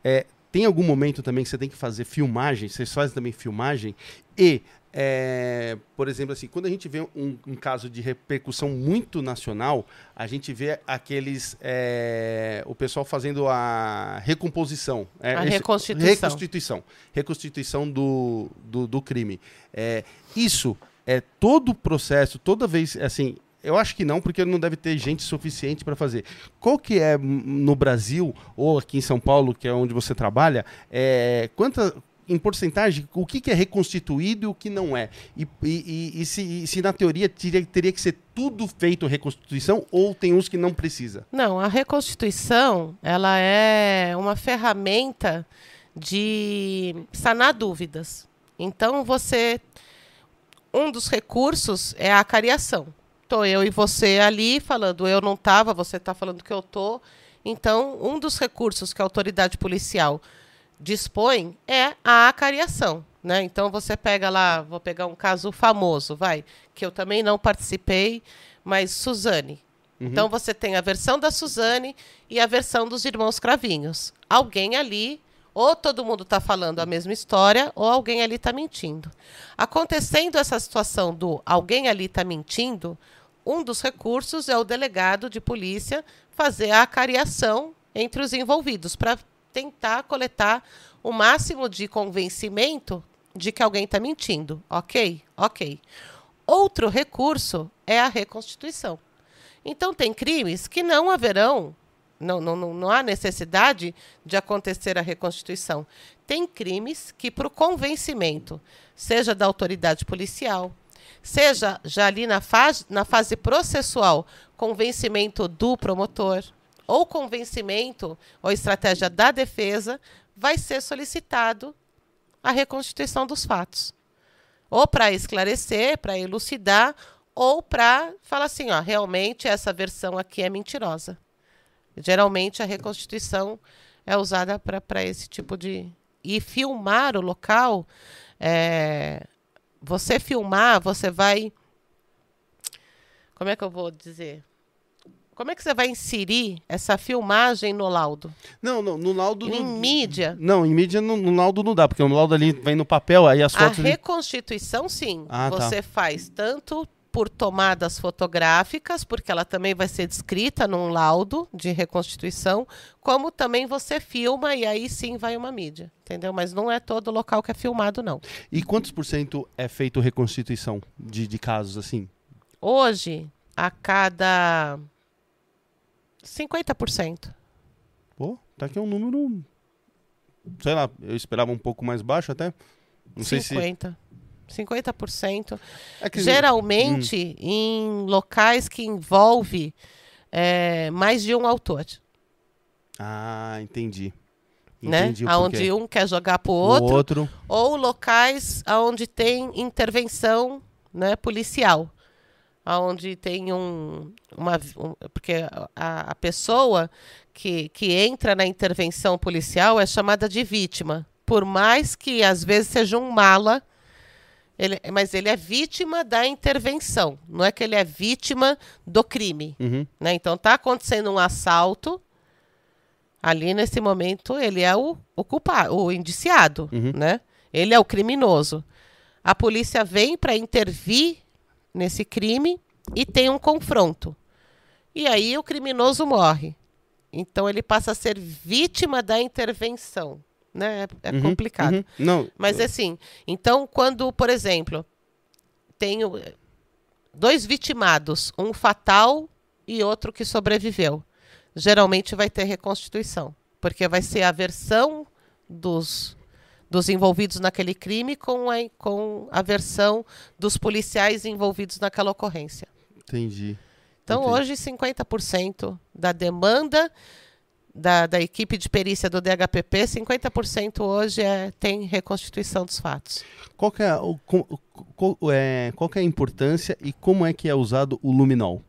é, tem algum momento também que você tem que fazer filmagem, vocês fazem também filmagem, e, é, por exemplo, assim, quando a gente vê um, um caso de repercussão muito nacional, a gente vê aqueles. é, o pessoal fazendo a recomposição. é, A reconstituição. Reconstituição. Reconstituição do, do, do crime. É, isso é todo o processo, toda vez, assim. Eu acho que não, porque não deve ter gente suficiente para fazer. Qual que é no Brasil ou aqui em São Paulo, que é onde você trabalha, é, quanta em porcentagem o que, que é reconstituído e o que não é? E, e- e- e se, e se na teoria teria, teria que ser tudo feito reconstituição ou tem uns que não precisa? Não, a reconstituição ela é uma ferramenta de sanar dúvidas. Então você um dos recursos é a cariação. Tô eu e você ali falando eu não estava, você está falando que eu tô. Então, um dos recursos que a autoridade policial dispõe é a acariação. Né? Então você pega lá, vou pegar um caso famoso, vai, que eu também não participei, mas Suzane. Então você tem a versão da Suzane e a versão dos irmãos Cravinhos. Alguém ali, ou todo mundo está falando a mesma história, ou alguém ali está mentindo. Acontecendo essa situação do alguém ali está mentindo, um dos recursos é o delegado de polícia fazer a acariação entre os envolvidos para tentar coletar o máximo de convencimento de que alguém está mentindo. Ok? Ok. Outro recurso é a reconstituição. Então, tem crimes que não haverão, não, não, não, não há necessidade de acontecer a reconstituição. Tem crimes que, para o convencimento, seja da autoridade policial, seja já ali na fase, na fase processual, convencimento do promotor, ou convencimento ou estratégia da defesa, vai ser solicitado a reconstituição dos fatos. Ou para esclarecer, para elucidar, ou para falar assim, ó, realmente essa versão aqui é mentirosa. Geralmente a reconstituição é usada para esse tipo de. E filmar o local, é, você filmar, você vai. Como é que eu vou dizer? Como é que você vai inserir essa filmagem no laudo? Não, não, no laudo. Em não- mídia? Não, em mídia no, no laudo não dá, porque o laudo ali vem no papel, aí as A fotos. ali- reconstituição, sim. Ah, tá. você faz tanto por tomadas fotográficas, porque ela também vai ser descrita num laudo de reconstituição, como também você filma e aí sim vai uma mídia, entendeu? Mas não é todo local que é filmado, não. E quantos por cento é feito reconstituição de, de casos assim? Hoje, a cada 50%. Pô, tá aqui um número. Sei lá, eu esperava um pouco mais baixo até. Não sei se. 50. 50%. É que- Geralmente em locais que envolve é, mais de um autor, Ah, entendi. né? Entendi o Onde um quer jogar pro O outro, outro. ou locais onde tem intervenção né, policial. Onde tem um. Uma, um- porque a, a pessoa que, que entra na intervenção policial é chamada de vítima. Por mais que às vezes seja um mala, ele, mas ele é vítima da intervenção. Não é que ele é vítima do crime. Uhum. né? Então tá acontecendo um assalto. Ali nesse momento ele é o, o culpado, o indiciado, Uhum. né? Ele é o criminoso. A polícia vem para intervir nesse crime e tem um confronto. E aí o criminoso morre. Então ele passa a ser vítima da intervenção, né? É, é Uhum, complicado. uhum. Não, Mas assim, então quando, por exemplo, tenho eh, dois vitimados, um fatal e outro que sobreviveu, geralmente vai ter reconstituição, porque vai ser a versão dos, dos envolvidos naquele crime com a, com a versão dos policiais envolvidos naquela ocorrência. entendi. Então, Entendi. hoje, 50% da demanda da, da equipe de perícia do DHPP, 50% hoje é, tem reconstituição dos fatos. Qual é, o, é, qual é a importância e como é que é usado o luminol?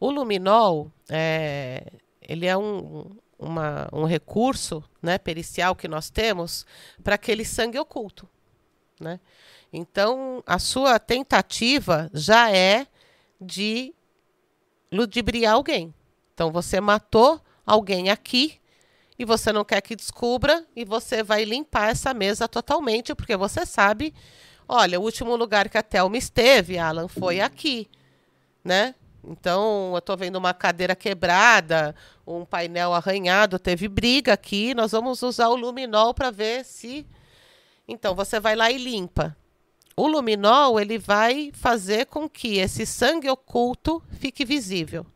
O luminol, é, ele é um, uma- um recurso né, pericial que nós temos para aquele sangue oculto. Né? Então, a sua tentativa já é de ludibriar alguém. Então, você matou alguém aqui e você não quer que descubra e você vai limpar essa mesa totalmente, porque você sabe, olha, o último lugar que a Thelma esteve, Alan, foi aqui, né? Então, eu estou vendo uma cadeira quebrada, um painel arranhado, teve briga aqui, nós vamos usar o luminol para ver se... Então, você vai lá e limpa. O luminol, ele vai fazer com que esse sangue oculto fique visível.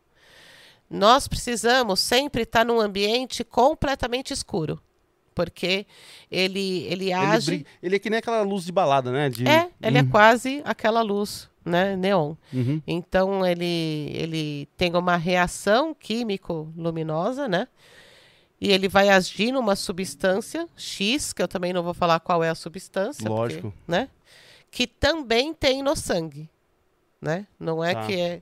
Nós precisamos sempre estar num ambiente completamente escuro, porque ele, ele Ele, age... bri- ele é que nem aquela luz de balada, né? De... É, ele é Uhum, quase aquela luz, né, neon. uhum. Então ele, ele tem uma reação químico-luminosa, né? E ele vai agir numa substância X, que eu também não vou falar qual é a substância, porque, Lógico. né? Que também tem no sangue, né? Não é Tá. que é.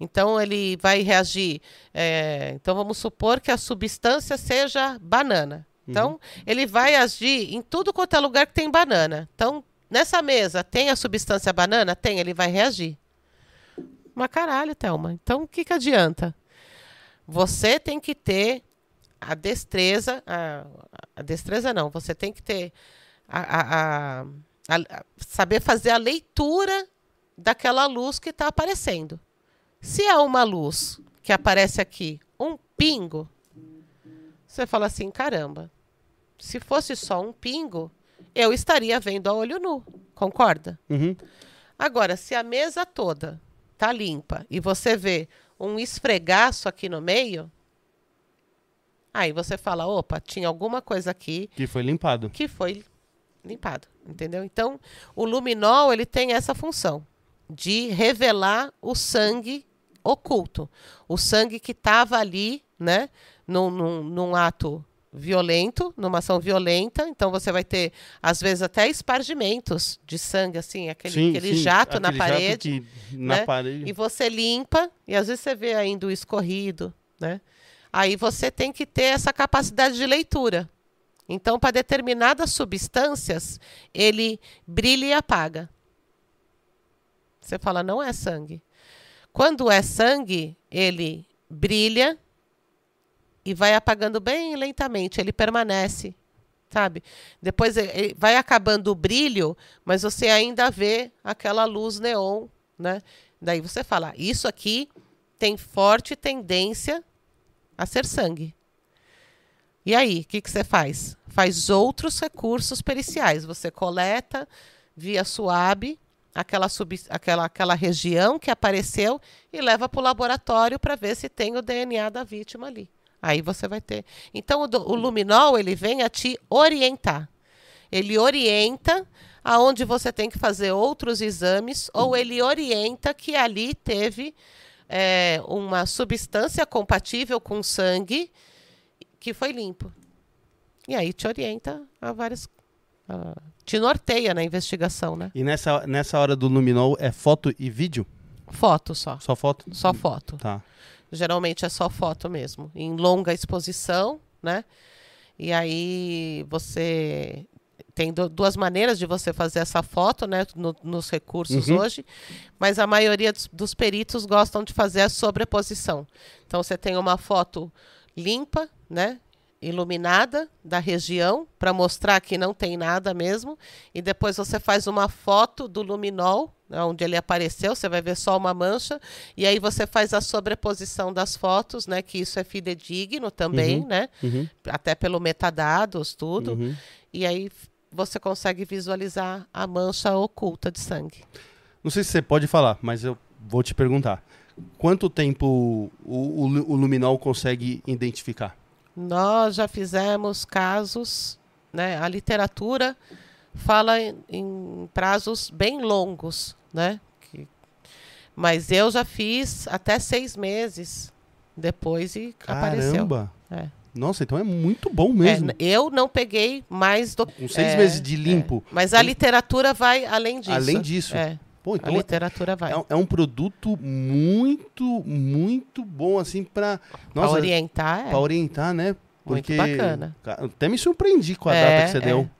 Então ele vai reagir. é, então vamos supor que a substância seja banana. Então ele vai agir em tudo quanto é lugar que tem banana. Então nessa mesa tem a substância banana? Tem, ele vai reagir. Mas caralho, Thelma. Então o que, que adianta? Você tem que ter a destreza. A, a destreza não, você tem que ter. A- a- a- saber fazer a leitura daquela luz que está aparecendo. Se é uma luz que aparece aqui, um pingo, você fala assim: caramba, se fosse só um pingo, eu estaria vendo a olho nu. Concorda? Uhum. Agora, se a mesa toda tá limpa e você vê um esfregaço aqui no meio, aí você fala, opa, tinha alguma coisa aqui Que foi limpado. que foi limpado, entendeu? Então, o luminol ele tem essa função de revelar o sangue oculto, o sangue que estava ali, né, num, num, num ato violento, numa ação violenta. Então, você vai ter às vezes até espargimentos de sangue, assim, aquele, Sim, aquele sim, jato na aquele jato parede. na né? parede. E você limpa, e às vezes você vê ainda o escorrido, né? Aí você tem que ter essa capacidade de leitura. Então, para determinadas substâncias, ele brilha e apaga. Você fala, não é sangue. Quando é sangue, ele brilha e vai apagando bem lentamente, ele permanece, sabe? Depois vai acabando o brilho, mas você ainda vê aquela luz neon, né? Daí você fala, isso aqui tem forte tendência a ser sangue. E aí, o que, que você faz? Faz outros recursos periciais. Você coleta via SUAB, aquela, sub, aquela, aquela região que apareceu e leva para o laboratório para ver se tem o DNA da vítima ali. Aí você vai ter. Então, o, o luminol ele vem a te orientar. Ele orienta aonde você tem que fazer outros exames, ou ele orienta que ali teve é, uma substância compatível com sangue que foi limpo. E aí te orienta a várias. Uh, te norteia na investigação, né? E nessa, nessa hora do luminol é foto e vídeo? Foto só. Só foto? Só foto. Tá. Geralmente é só foto mesmo, em longa exposição, né? E aí você tem duas maneiras de você fazer essa foto, né, no, nos recursos uhum. hoje, mas a maioria dos, dos, peritos gostam de fazer a sobreposição. Então você tem uma foto limpa, né, iluminada da região para mostrar que não tem nada mesmo, e depois você faz uma foto do luminol, né, onde ele apareceu, você vai ver só uma mancha, e aí você faz a sobreposição das fotos, né, que isso é fidedigno também, uhum. né, uhum. até pelo metadados, tudo, Uhum. e aí você consegue visualizar a mancha oculta de sangue. Não sei se você pode falar, mas eu vou te perguntar. Quanto tempo o, o, o luminol consegue identificar? Nós já fizemos casos, né? A literatura fala em, em prazos bem longos, né? Que, mas eu já fiz até seis meses depois e apareceu. Caramba! É. Nossa, então é muito bom mesmo. É, eu não peguei mais do Com seis é, meses de limpo. é. Mas a literatura vai além disso. Além disso. É, Pô, a então literatura vai. é, é um produto muito, muito bom, assim. Para orientar, é. pra orientar, né? Muito Porque. bacana. Ca- Até me surpreendi com a É, data que você é. deu.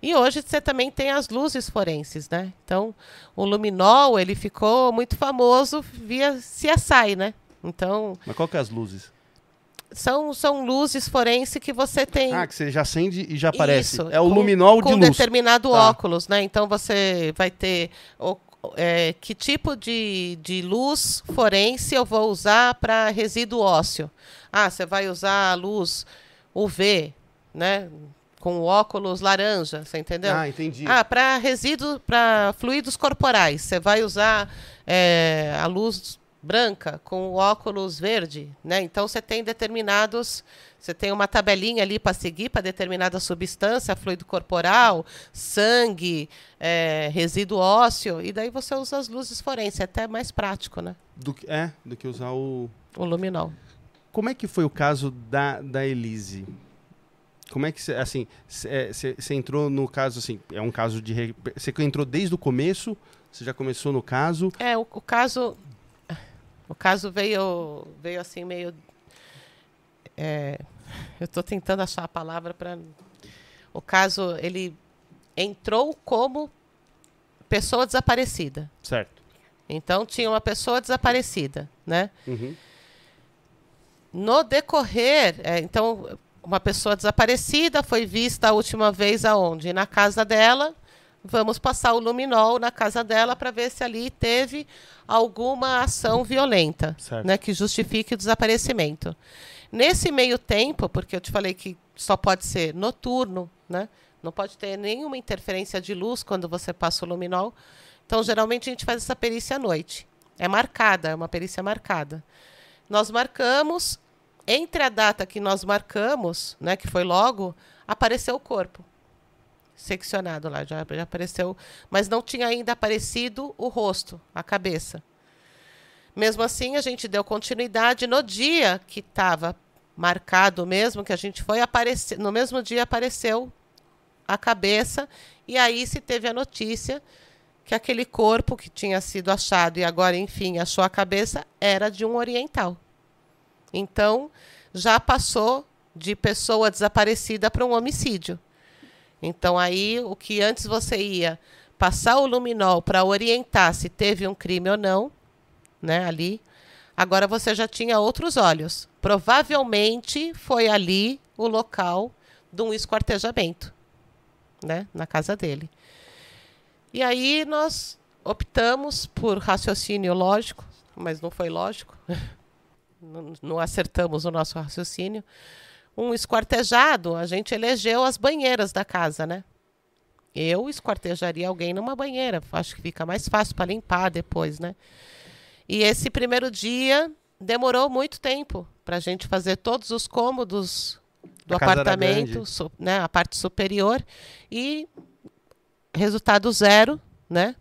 E hoje você também tem as luzes forenses, né? Então, o luminol, ele ficou muito famoso via CSI, né? Então, Mas qual que é as luzes? São, são luzes forenses que você tem... Ah, que você já acende e já aparece. Isso, é o com- luminol de com luz. determinado Tá. óculos, né? Então você vai ter o- é, que tipo de, de luz forense eu vou usar para resíduo ósseo. Ah, você vai usar a luz UV, né? Com óculos laranja, você entendeu? Ah, entendi. Ah, para resíduo, para fluidos corporais, você vai usar é, a luz branca com o óculos verde, né? Então você tem determinados, você tem uma tabelinha ali para seguir para determinada substância, fluido corporal, sangue, é, resíduo ósseo, e daí você usa as luzes forenses, é até mais prático, né? Do que, é, do que usar o. O luminol. Como é que foi o caso da, da Elise? Como é que você, assim, você entrou no caso, assim, é um caso de. Você entrou desde o começo? Você já começou no caso? É, o, o caso. O caso veio, veio assim meio. é, eu estou tentando achar a palavra para. O caso, ele entrou como pessoa desaparecida. Certo. Então tinha uma pessoa desaparecida, né? Uhum. No decorrer, é, então, uma pessoa desaparecida foi vista a última vez aonde? Na casa dela. Vamos passar o luminol na casa dela para ver se ali teve alguma ação violenta, né, que justifique o desaparecimento. Nesse meio tempo, porque eu te falei que só pode ser noturno, né? Não pode ter nenhuma interferência de luz quando você passa o luminol. Então, geralmente a gente faz essa perícia à noite. É marcada, é uma perícia marcada. Nós marcamos, entre a data que nós marcamos, né, que foi logo, apareceu o corpo seccionado lá, já, já apareceu, mas não tinha ainda aparecido o rosto, a cabeça. Mesmo assim, a gente deu continuidade no dia que estava marcado mesmo, que a gente foi aparecer, no mesmo dia apareceu a cabeça e aí se teve a notícia que aquele corpo que tinha sido achado e agora, enfim, achou a cabeça era de um oriental. Então, já passou de pessoa desaparecida para um homicídio. Então, aí, o que antes você ia passar o luminol para orientar se teve um crime ou não, né, ali, agora você já tinha outros olhos. Provavelmente foi ali o local de um esquartejamento, né, na casa dele. E aí nós optamos por raciocínio lógico, mas não foi lógico. não, não acertamos o nosso raciocínio. Um esquartejado, a gente elegeu as banheiras da casa, né? Eu esquartejaria alguém numa banheira. Acho que fica mais fácil para limpar depois, né? E esse primeiro dia demorou muito tempo para a gente fazer todos os cômodos do A apartamento, su- né, a parte superior e resultado zero, né?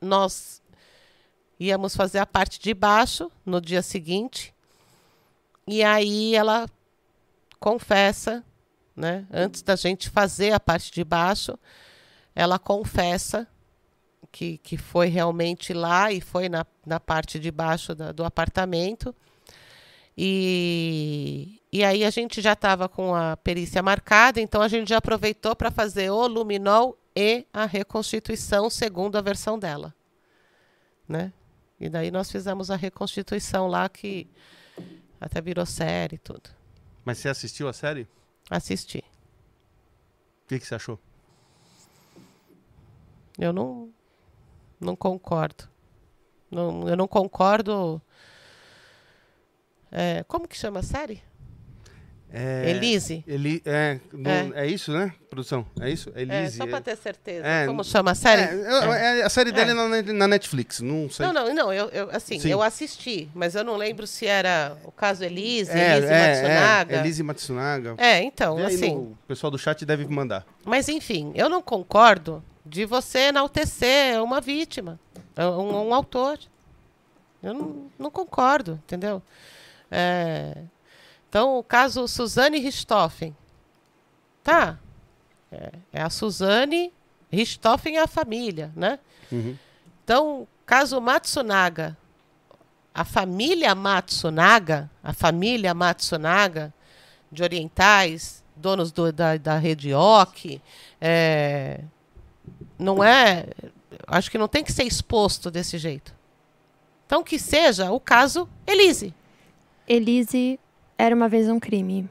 Nós íamos fazer a parte de baixo no dia seguinte e aí ela confessa, né? Antes da gente fazer a parte de baixo, ela confessa que, que foi realmente lá e foi na, na parte de baixo da- do apartamento. E, e aí a gente já estava com a perícia marcada, então a gente já aproveitou para fazer o luminol e a reconstituição segundo a versão dela. Né? E daí nós fizemos a reconstituição lá que até virou série e tudo. Mas você assistiu a série? Assisti. O que, que você achou? Eu não, não concordo. Não, eu não concordo. É, como que chama a série? É... Elise? Eli... É, não- É. é isso, né, produção? É isso? É, Elise. só para ter certeza. É, como chama a série? É, É. é, a série dele É. é na, net- na Netflix, não sei. Não, não, não. Eu, eu, assim, Sim. eu assisti, mas eu não lembro se era o caso Elise, é, Elise é, Matsunaga. É, Elise Matsunaga. É, então, Vê assim. no- O pessoal do chat deve mandar. Mas enfim, eu não concordo de você enaltecer uma vítima, um, um autor. Eu não, não concordo, entendeu? É, então, o caso Suzane Richthofen. Tá. É, é a Suzane Richthofen e a família, né? Uhum. Então, caso Matsunaga, a família Matsunaga, a família Matsunaga, de orientais, donos do- da, da rede OC, é, não é. Acho que não tem que ser exposto desse jeito. Então, que seja o caso Elise. Elise era uma vez um crime.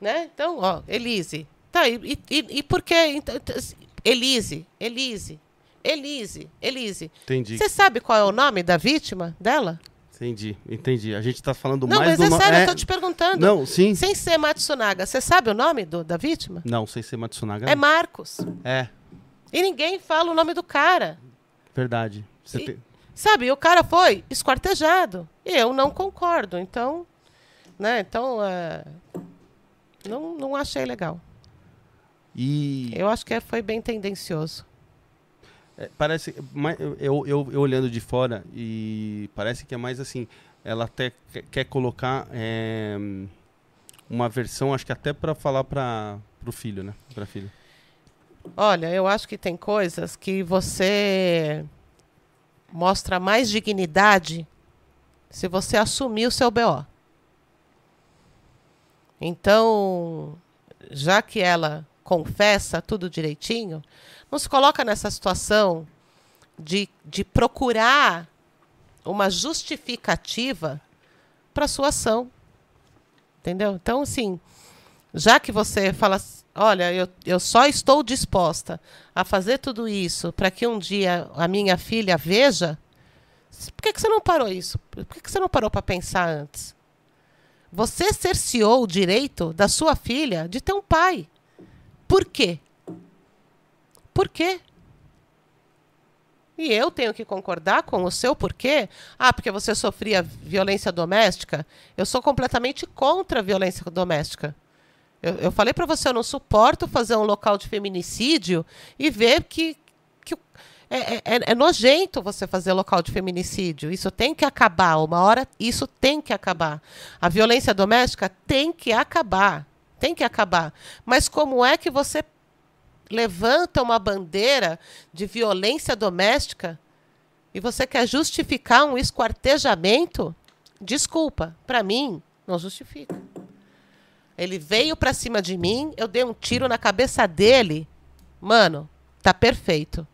Né? Então, ó, Elise. Tá, e, e, e por que. então, Elise, Elise, Elise, Elise. Entendi, Você sabe qual é o nome da vítima dela? entendi, entendi. A gente tá falando Não, mais mas do é no- sério, é- eu tô te perguntando. Não, sim. Sem ser Matsunaga, você sabe o nome do, da vítima? Não, sem ser Matsunaga. É Marcos. É, E ninguém fala o nome do cara. verdade. Você E- tem- Sabe, o cara foi esquartejado. E eu não concordo. Então, né? Então, é, não, não achei legal. E Eu acho que é- foi bem tendencioso. é, parece. Eu, eu, eu- olhando de fora e parece que é mais assim. Ela até que- quer colocar é, uma versão, acho que até pra falar para pro filho, né? Pra filha. Olha, eu acho que tem coisas que você mostra mais dignidade se você assumir o seu BO. Então, já que ela confessa tudo direitinho, não se coloca nessa situação de, de procurar uma justificativa para sua ação. Entendeu? Então, assim, já que você fala, olha, eu, eu só estou disposta a fazer tudo isso para que um dia a minha filha veja, por que, que você não parou isso? Por que, que você não parou para pensar antes? Você cerceou o direito da sua filha de ter um pai. Por quê? Por quê? E eu tenho que concordar com o seu porquê? Ah, porque você sofria violência doméstica? Eu sou completamente contra a violência doméstica. Eu, eu falei para você, eu não suporto fazer um local de feminicídio e ver que, que é, é- é nojento você fazer local de feminicídio. Isso tem que acabar. Uma hora isso tem que acabar. A violência doméstica tem que acabar. Tem que acabar. Mas como é que você levanta uma bandeira de violência doméstica e você quer justificar um esquartejamento? Desculpa, para mim não justifica. Ele veio para cima de mim, eu dei um tiro na cabeça dele. Mano, tá perfeito.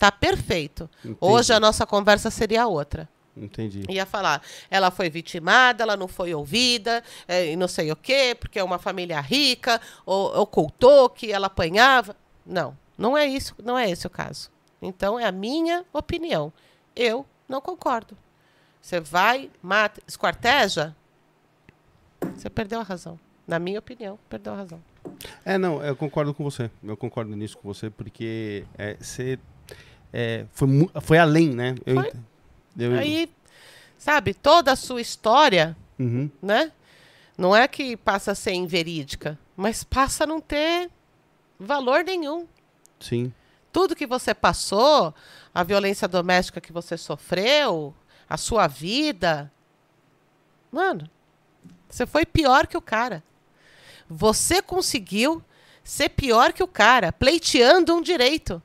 Tá perfeito. Entendi. Hoje a nossa conversa seria outra. Entendi. Ia falar, ela foi vitimada, ela não foi ouvida, é, e não sei o quê, porque é uma família rica, ou ocultou que ela apanhava. Não, não é isso, não é esse o caso. Então é a minha opinião. Eu não concordo. Você vai, mata, esquarteja, você perdeu a razão. Na minha opinião, perdeu a razão. É, não, eu concordo com você. Eu concordo nisso com você, porque é, você é, foi, mu- foi além, né? Eu, Foi. eu- Aí, sabe, toda a sua história, Uhum, né? Não é que passa a ser inverídica, mas passa a não ter valor nenhum. sim. Tudo que você passou, a violência doméstica que você sofreu, a sua vida. Mano, você foi pior que o cara. Você conseguiu ser pior que o cara, pleiteando um direito.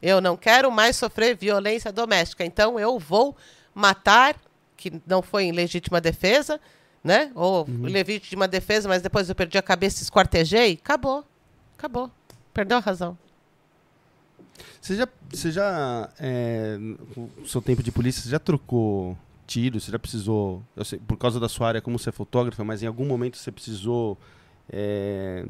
Eu não quero mais sofrer violência doméstica, então eu vou matar, que não foi em legítima defesa, né? Ou legítima defesa, mas depois eu perdi a cabeça e esquartejei. Acabou. Acabou. Perdeu a razão. Você já, você já é, no seu tempo de polícia, você já trocou tiros? Você já precisou, eu sei, por causa da sua área como você é fotógrafa, mas em algum momento você precisou é,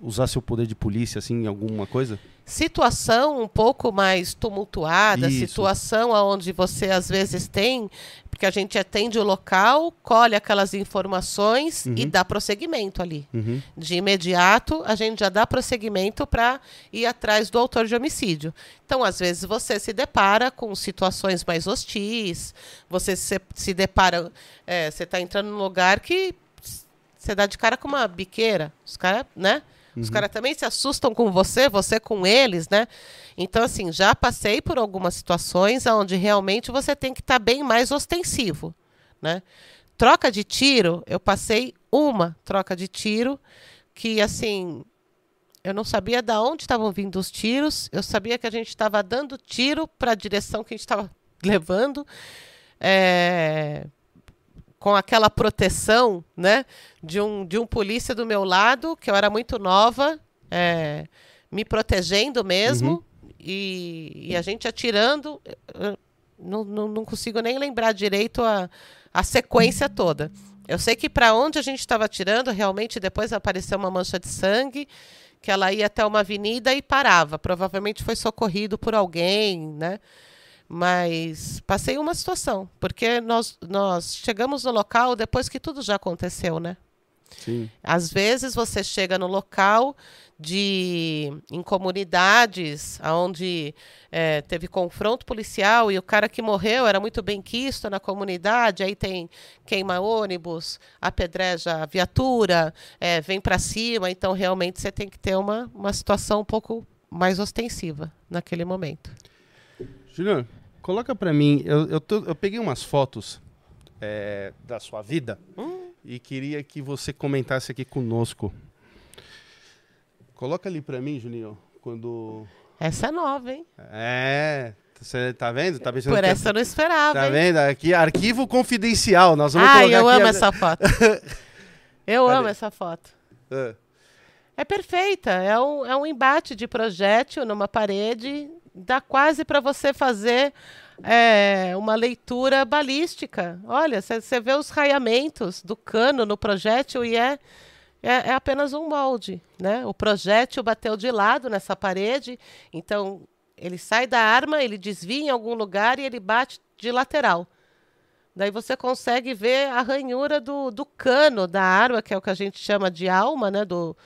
usar seu poder de polícia, assim, em alguma coisa? situação um pouco mais tumultuada, Isso. situação onde você às vezes tem, porque a gente atende o local, colhe aquelas informações e Uhum. dá prosseguimento ali. Uhum. De imediato, a gente já dá prosseguimento para ir atrás do autor de homicídio. Então, às vezes, você se depara com situações mais hostis, você se, se depara. é, você está entrando num lugar que você dá de cara com uma biqueira. Os caras, né? Os caras também se assustam com você, você com eles, né? Então, assim, já passei por algumas situações onde realmente você tem que estar bem mais ostensivo, né? Troca de tiro, eu passei uma troca de tiro que, assim, eu não sabia de onde estavam vindo os tiros, eu sabia que a gente estava dando tiro para a direção que a gente estava levando. É, com aquela proteção, né, de um, de um polícia do meu lado, que eu era muito nova, é, me protegendo mesmo, e, e a gente atirando, não, não, não consigo nem lembrar direito a, a sequência toda. Eu sei que para onde a gente estava atirando, realmente depois apareceu uma mancha de sangue, que ela ia até uma avenida e parava. Provavelmente foi socorrido por alguém, né? Mas passei uma situação, porque nós, nós chegamos no local depois que tudo já aconteceu, né? Sim. Às vezes você chega no local de em comunidades onde é, teve confronto policial e o cara que morreu era muito bem quisto na comunidade, aí tem queima ônibus, apedreja a viatura, é, vem para cima, então realmente você tem que ter uma, uma situação um pouco mais ostensiva naquele momento. Júnior, coloca pra mim. Eu, eu, tô- eu peguei umas fotos é, da sua vida e queria que você comentasse aqui conosco. Coloca ali pra mim, Juninho, quando. Essa é nova, hein? É. Você tá vendo? Tá pensando Por que é- essa eu não esperava, Tá hein? vendo? Aqui, arquivo confidencial. Nós vamos Ai, colocar eu aqui amo a- essa foto. Eu Cadê? amo essa foto. Ah, É perfeita. É um, é um embate de projétil numa parede. Dá quase para você fazer é, uma leitura balística. Olha, você vê os raiamentos do cano no projétil e é, é, é apenas um molde. Né? O projétil bateu de lado nessa parede, então ele sai da arma, ele desvia em algum lugar e ele bate de lateral. Daí você consegue ver a ranhura do, do cano da arma, que é o que a gente chama de alma, né? Do,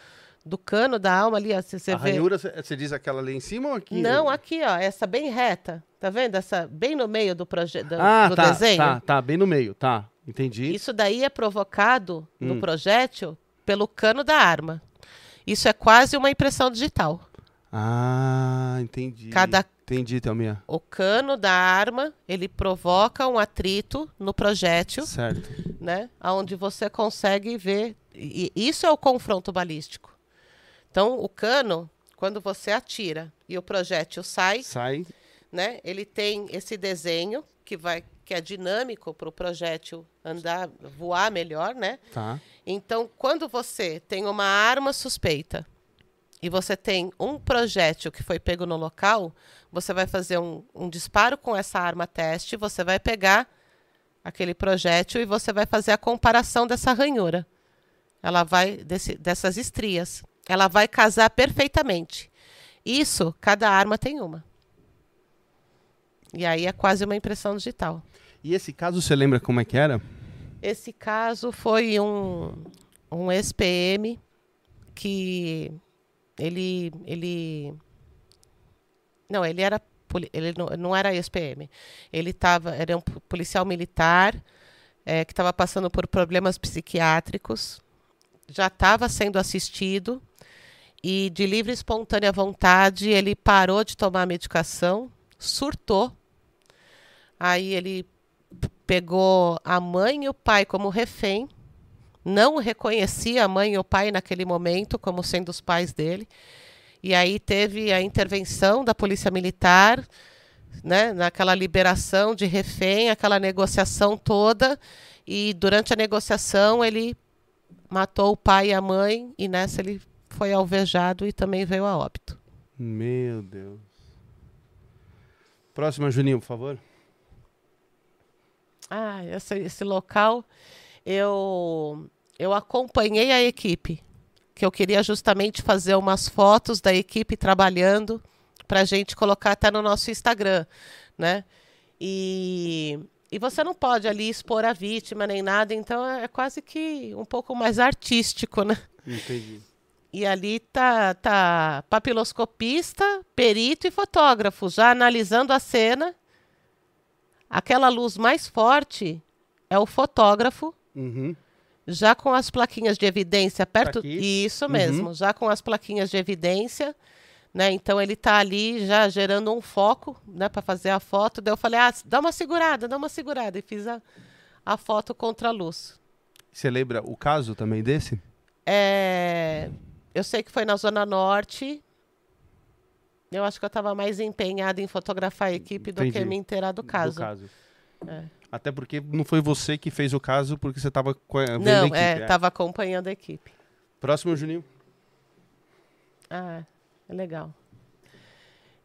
do cano da alma ali. ó, Você, você a vê. ranhura, você diz aquela ali em cima ou aqui? Não, aqui, ó, essa bem reta. Tá vendo? Essa bem no meio do, proje do, Ah, do tá, desenho. tá, tá, bem no meio, tá. Entendi. Isso daí é provocado no Hum. projétil pelo cano da arma. Isso é quase uma impressão digital. Ah, entendi. Cada Entendi, Thelminha. o cano da arma, ele provoca um atrito no projétil, Certo. né? Onde você consegue ver. E isso é o confronto balístico. Então, o cano, quando você atira e o projétil sai, Sai. né? Ele tem esse desenho que vai que é dinâmico para o projétil andar, voar melhor, né? Tá. Então, quando você tem uma arma suspeita e você tem um projétil que foi pego no local, você vai fazer um, um disparo com essa arma teste, você vai pegar aquele projétil e você vai fazer a comparação dessa ranhura. Ela vai, desse- dessas estrias. Ela vai casar perfeitamente. Isso, cada arma tem uma. E aí é quase uma impressão digital. E esse caso, você lembra como é que era? Esse caso foi um, um ex-PM que ele ele não, ele era ele não, não era ex-PM. Ele tava, era um policial militar é, que estava passando por problemas psiquiátricos, já estava sendo assistido e de livre e espontânea vontade ele parou de tomar a medicação, surtou. Aí ele pegou a mãe e o pai como refém, não reconhecia a mãe e o pai naquele momento como sendo os pais dele. E aí teve a intervenção da polícia militar, né, naquela liberação de refém, aquela negociação toda. E durante a negociação ele matou o pai e a mãe e nessa ele foi alvejado e também veio a óbito. Meu Deus. Próxima, Juninho, por favor. Ah, esse, esse local eu eu acompanhei a equipe, que eu queria justamente fazer umas fotos da equipe trabalhando para a gente colocar até no nosso Instagram, né? E, e você não pode ali expor a vítima nem nada, então é quase que um pouco mais artístico, né? Entendi. E ali tá, tá papiloscopista, perito e fotógrafo, já analisando a cena. Aquela luz mais forte é o fotógrafo, Uhum. já com as plaquinhas de evidência perto. Aqui? Isso mesmo, já com as plaquinhas de evidência. Né? Então ele está ali já gerando um foco né, para fazer a foto. Daí eu falei, ah, dá uma segurada, dá uma segurada. E fiz a, a foto contra a luz. Você lembra o caso também desse? É, eu sei que foi na Zona Norte. Eu acho que eu estava mais empenhada em fotografar a equipe do Entendi. que me inteirar do caso. Do caso. É. Até porque não foi você que fez o caso, porque você estava vendo a Não, equipe. é, é. estava acompanhando a equipe. Próximo, Juninho. Ah, é legal.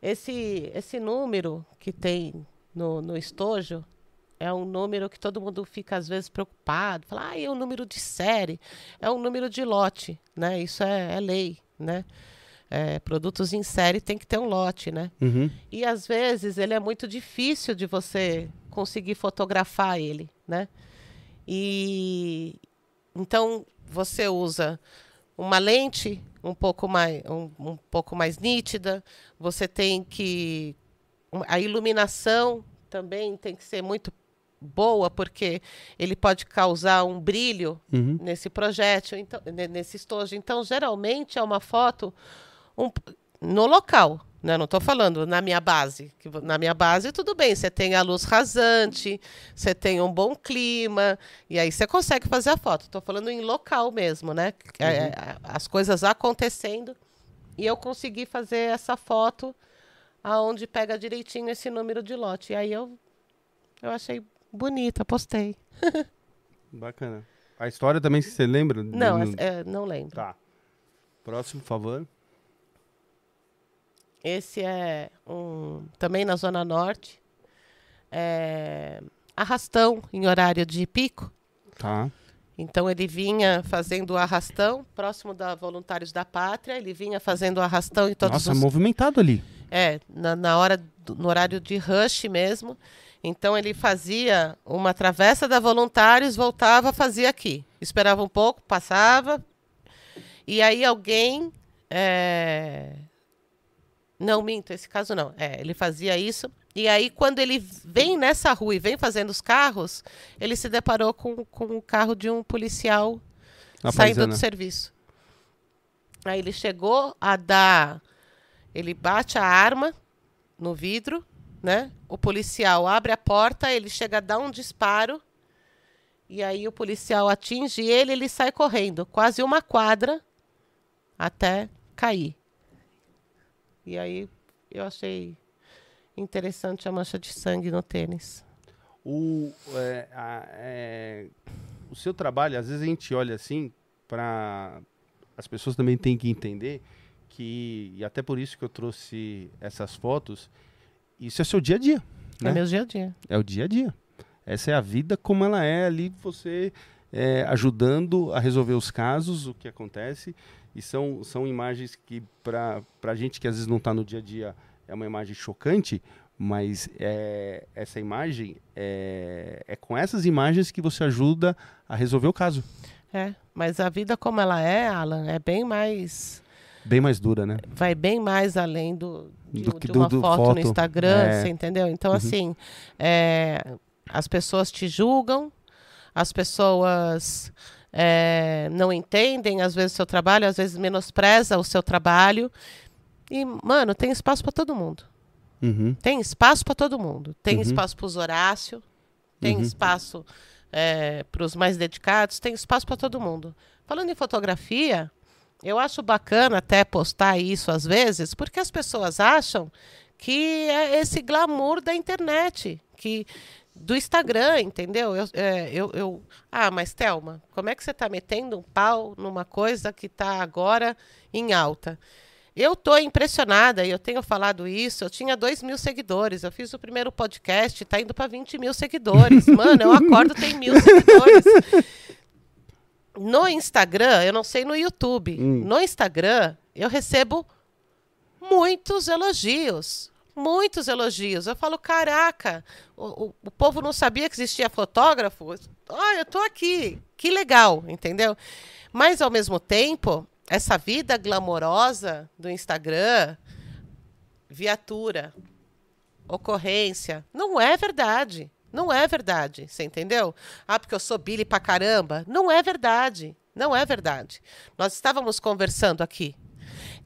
Esse, esse número que tem no, no estojo é um número que todo mundo fica às vezes preocupado. Fala, ah, é um número de série, é um número de lote, né? Isso é, é lei, né? É, produtos em série tem que ter um lote, né? Uhum. E às vezes ele é muito difícil de você conseguir fotografar ele, né? E então você usa uma lente um pouco mais um, um pouco mais nítida, você tem que a iluminação também tem que ser muito boa porque ele pode causar um brilho Uhum. nesse projétil, então, ne- nesse estojo. Então, geralmente é uma foto um- no local. Né? Não estou falando na minha base. na minha base, tudo bem, você tem a luz rasante, você tem um bom clima, e aí você consegue fazer a foto. Estou falando em local mesmo, né? É, é, as coisas acontecendo. E eu consegui fazer essa foto aonde pega direitinho esse número de lote. E aí eu, eu achei bonita, postei. Bacana. A história também, você lembra? Não, Não- essa- é, não lembro. Tá. Próximo, por favor. Esse é um também na Zona Norte. É, arrastão em horário de pico. Tá. Então ele vinha fazendo o arrastão próximo da Voluntários da Pátria. Ele vinha fazendo o arrastão em todos Nossa, os movimentado ali. É, na, na hora, do- no horário de rush mesmo. Então ele fazia uma travessa da Voluntários, voltava, fazia aqui. Esperava um pouco, passava. E aí alguém. é, Não, minto, esse caso não. É, ele fazia isso. E aí, quando ele vem nessa rua e vem fazendo os carros, ele se deparou com, com o carro de um policial Na saindo paisana. do serviço. Aí ele chegou a dar. Ele bate a arma no vidro, né? O policial abre a porta, ele chega a dar um disparo. E aí o policial atinge ele, ele sai correndo, quase uma quadra até cair. E aí eu achei interessante a mancha de sangue no tênis. O, é, a- é, o seu trabalho, às vezes a gente olha assim, para as pessoas também têm que entender que, e até por isso que eu trouxe essas fotos, isso é seu dia a dia. É Né? meu dia a dia. É o dia a dia. Essa é a vida como ela é ali, você é, ajudando a resolver os casos, o que acontece. E são, são imagens que, para a gente que às vezes não está no dia a dia, é uma imagem chocante, mas é, essa imagem é, é com essas imagens que você ajuda a resolver o caso. É. Mas a vida como ela é, Alan, é bem mais. Bem mais dura, né? Vai bem mais além do, de, Do que de uma do foto, foto, no Instagram, é. você entendeu? Então, Uhum. assim, é, as pessoas te julgam, as pessoas é, não entendem, às vezes, o seu trabalho, às vezes menospreza o seu trabalho. E, mano, tem espaço para todo mundo. Uhum. Tem espaço para todo mundo. Tem Uhum. espaço para os Horácio, tem Uhum. espaço para os mais dedicados, tem espaço para todo mundo. Falando em fotografia, eu acho bacana até postar isso às vezes, porque as pessoas acham que é esse glamour da internet, que do Instagram, entendeu? Eu, é, eu, eu- ah, mas Thelma, como é que você está metendo um pau numa coisa que está agora em alta? Eu estou impressionada, e eu tenho falado isso. Eu tinha 2 mil seguidores. Eu fiz o primeiro podcast, está indo para 20 mil seguidores. Mano, eu acordo, tem mil seguidores. No Instagram, eu não sei no YouTube. Hum. No Instagram, eu recebo muitos elogios. Muitos elogios. Eu falo, caraca, o, o, o povo não sabia que existia fotógrafo. Olha, eu tô aqui. Que legal, entendeu? Mas, ao mesmo tempo, essa vida glamourosa do Instagram, viatura, ocorrência, não é verdade. Não é verdade, você entendeu? Ah, porque eu sou Billy pra caramba. Não é verdade. Não é verdade. Nós estávamos conversando aqui.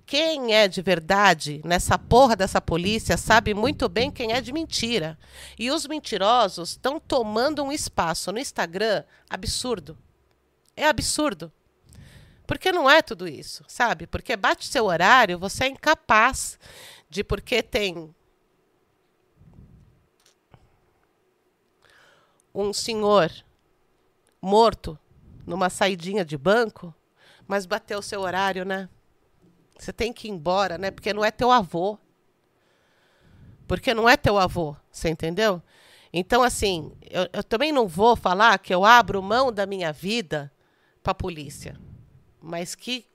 Quem é de verdade nessa porra dessa polícia sabe muito bem quem é de mentira. E os mentirosos estão tomando um espaço no Instagram absurdo. É absurdo. Porque não é tudo isso, sabe? Porque bate seu horário, você é incapaz de porque tem um senhor morto numa saidinha de banco, mas bateu o seu horário, né? Você tem que ir embora, né? Porque não é teu avô. Porque não é teu avô, você entendeu? Então, assim, eu, eu também não vou falar que eu abro mão da minha vida para a polícia, mas que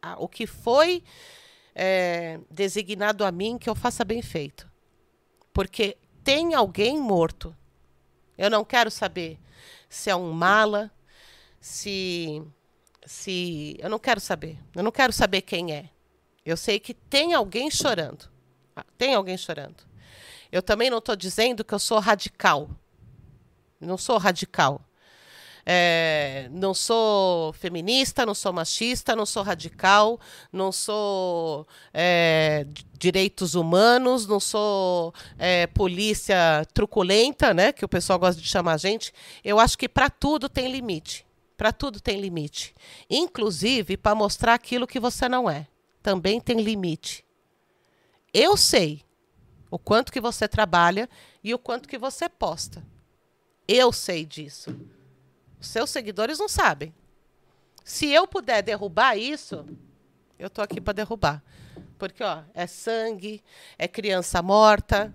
a- o que foi é, designado a mim, que eu faça bem feito. Porque tem alguém morto. Eu não quero saber se é um mala, se se eu não quero saber. Eu não quero saber quem é. Eu sei que tem alguém chorando. Ah, Tem alguém chorando. Eu também não estou dizendo que eu sou radical. Não sou radical. É, não sou feminista, não sou machista, não sou radical, não sou é, direitos humanos, não sou é, polícia truculenta, né, que o pessoal gosta de chamar a gente. Eu acho que para tudo tem limite. Para tudo tem limite. Inclusive para mostrar aquilo que você não é. Também tem limite. Eu sei o quanto que você trabalha e o quanto que você posta. Eu sei disso. Seus seguidores não sabem. Se eu puder derrubar isso, eu tô aqui para derrubar. Porque ó, é sangue, é criança morta,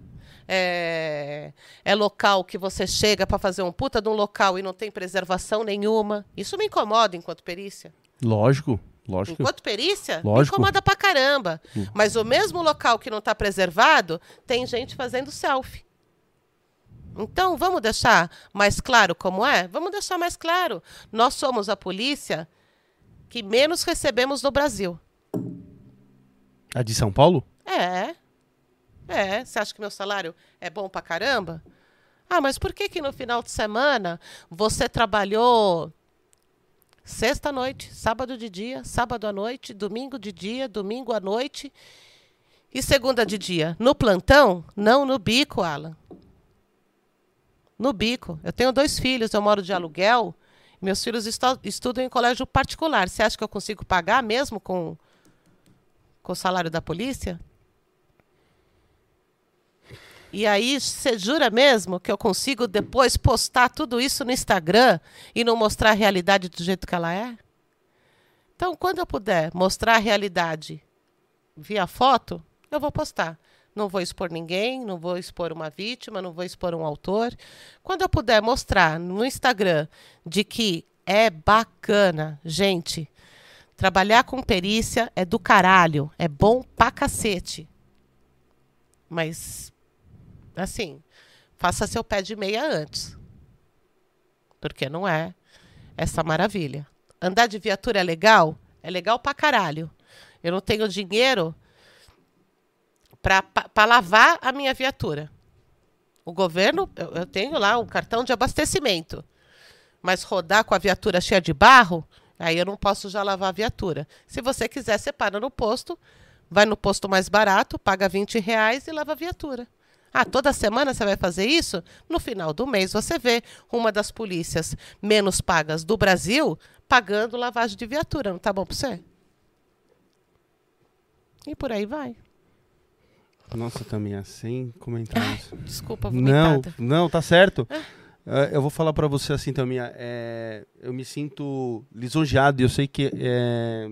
é, é local que você chega para fazer um puta de um local e não tem preservação nenhuma. Isso me incomoda enquanto perícia. Lógico, lógico. Enquanto perícia, me Lógico. incomoda pra caramba. Mas o mesmo local que não está preservado, tem gente fazendo selfie. Então, vamos deixar mais claro como é? Vamos deixar mais claro. Nós somos a polícia que menos recebemos no Brasil. A de São Paulo? É. É. Você acha que meu salário é bom pra caramba? Ah, mas por que que no final de semana você trabalhou sexta noite, sábado de dia, sábado à noite, domingo de dia, domingo à noite e segunda de dia? No plantão? Não, no bico, Alan. No bico. Eu tenho dois filhos, eu moro de aluguel. Meus filhos estu- estudam em colégio particular. Você acha que eu consigo pagar mesmo com com o salário da polícia? E aí, você jura mesmo que eu consigo depois postar tudo isso no Instagram e não mostrar a realidade do jeito que ela é? Então, quando eu puder mostrar a realidade via foto, eu vou postar. Não vou expor ninguém, não vou expor uma vítima, não vou expor um autor. Quando eu puder mostrar no Instagram de que é bacana, gente, Trabalhar com perícia é do caralho, é bom pra cacete. Mas, assim, faça seu pé de meia antes. Porque não é essa maravilha. andar de viatura é legal? É legal pra caralho. Eu não tenho dinheiro para lavar a minha viatura. O governo, eu, eu tenho lá um cartão de abastecimento. Mas rodar com a viatura cheia de barro, aí eu não posso já lavar a viatura. Se você quiser, você para no posto, vai no posto mais barato, paga 20 reais e lava a viatura. Ah, toda semana você vai fazer isso? No final do mês você vê uma das polícias menos pagas do Brasil pagando lavagem de viatura. Não tá bom para você? E por aí vai. Nossa, também é sem comentários. Desculpa, não, vomitada. não, tá certo. É, eu vou falar para você assim também. É, eu me sinto lisonjeado e eu sei que é,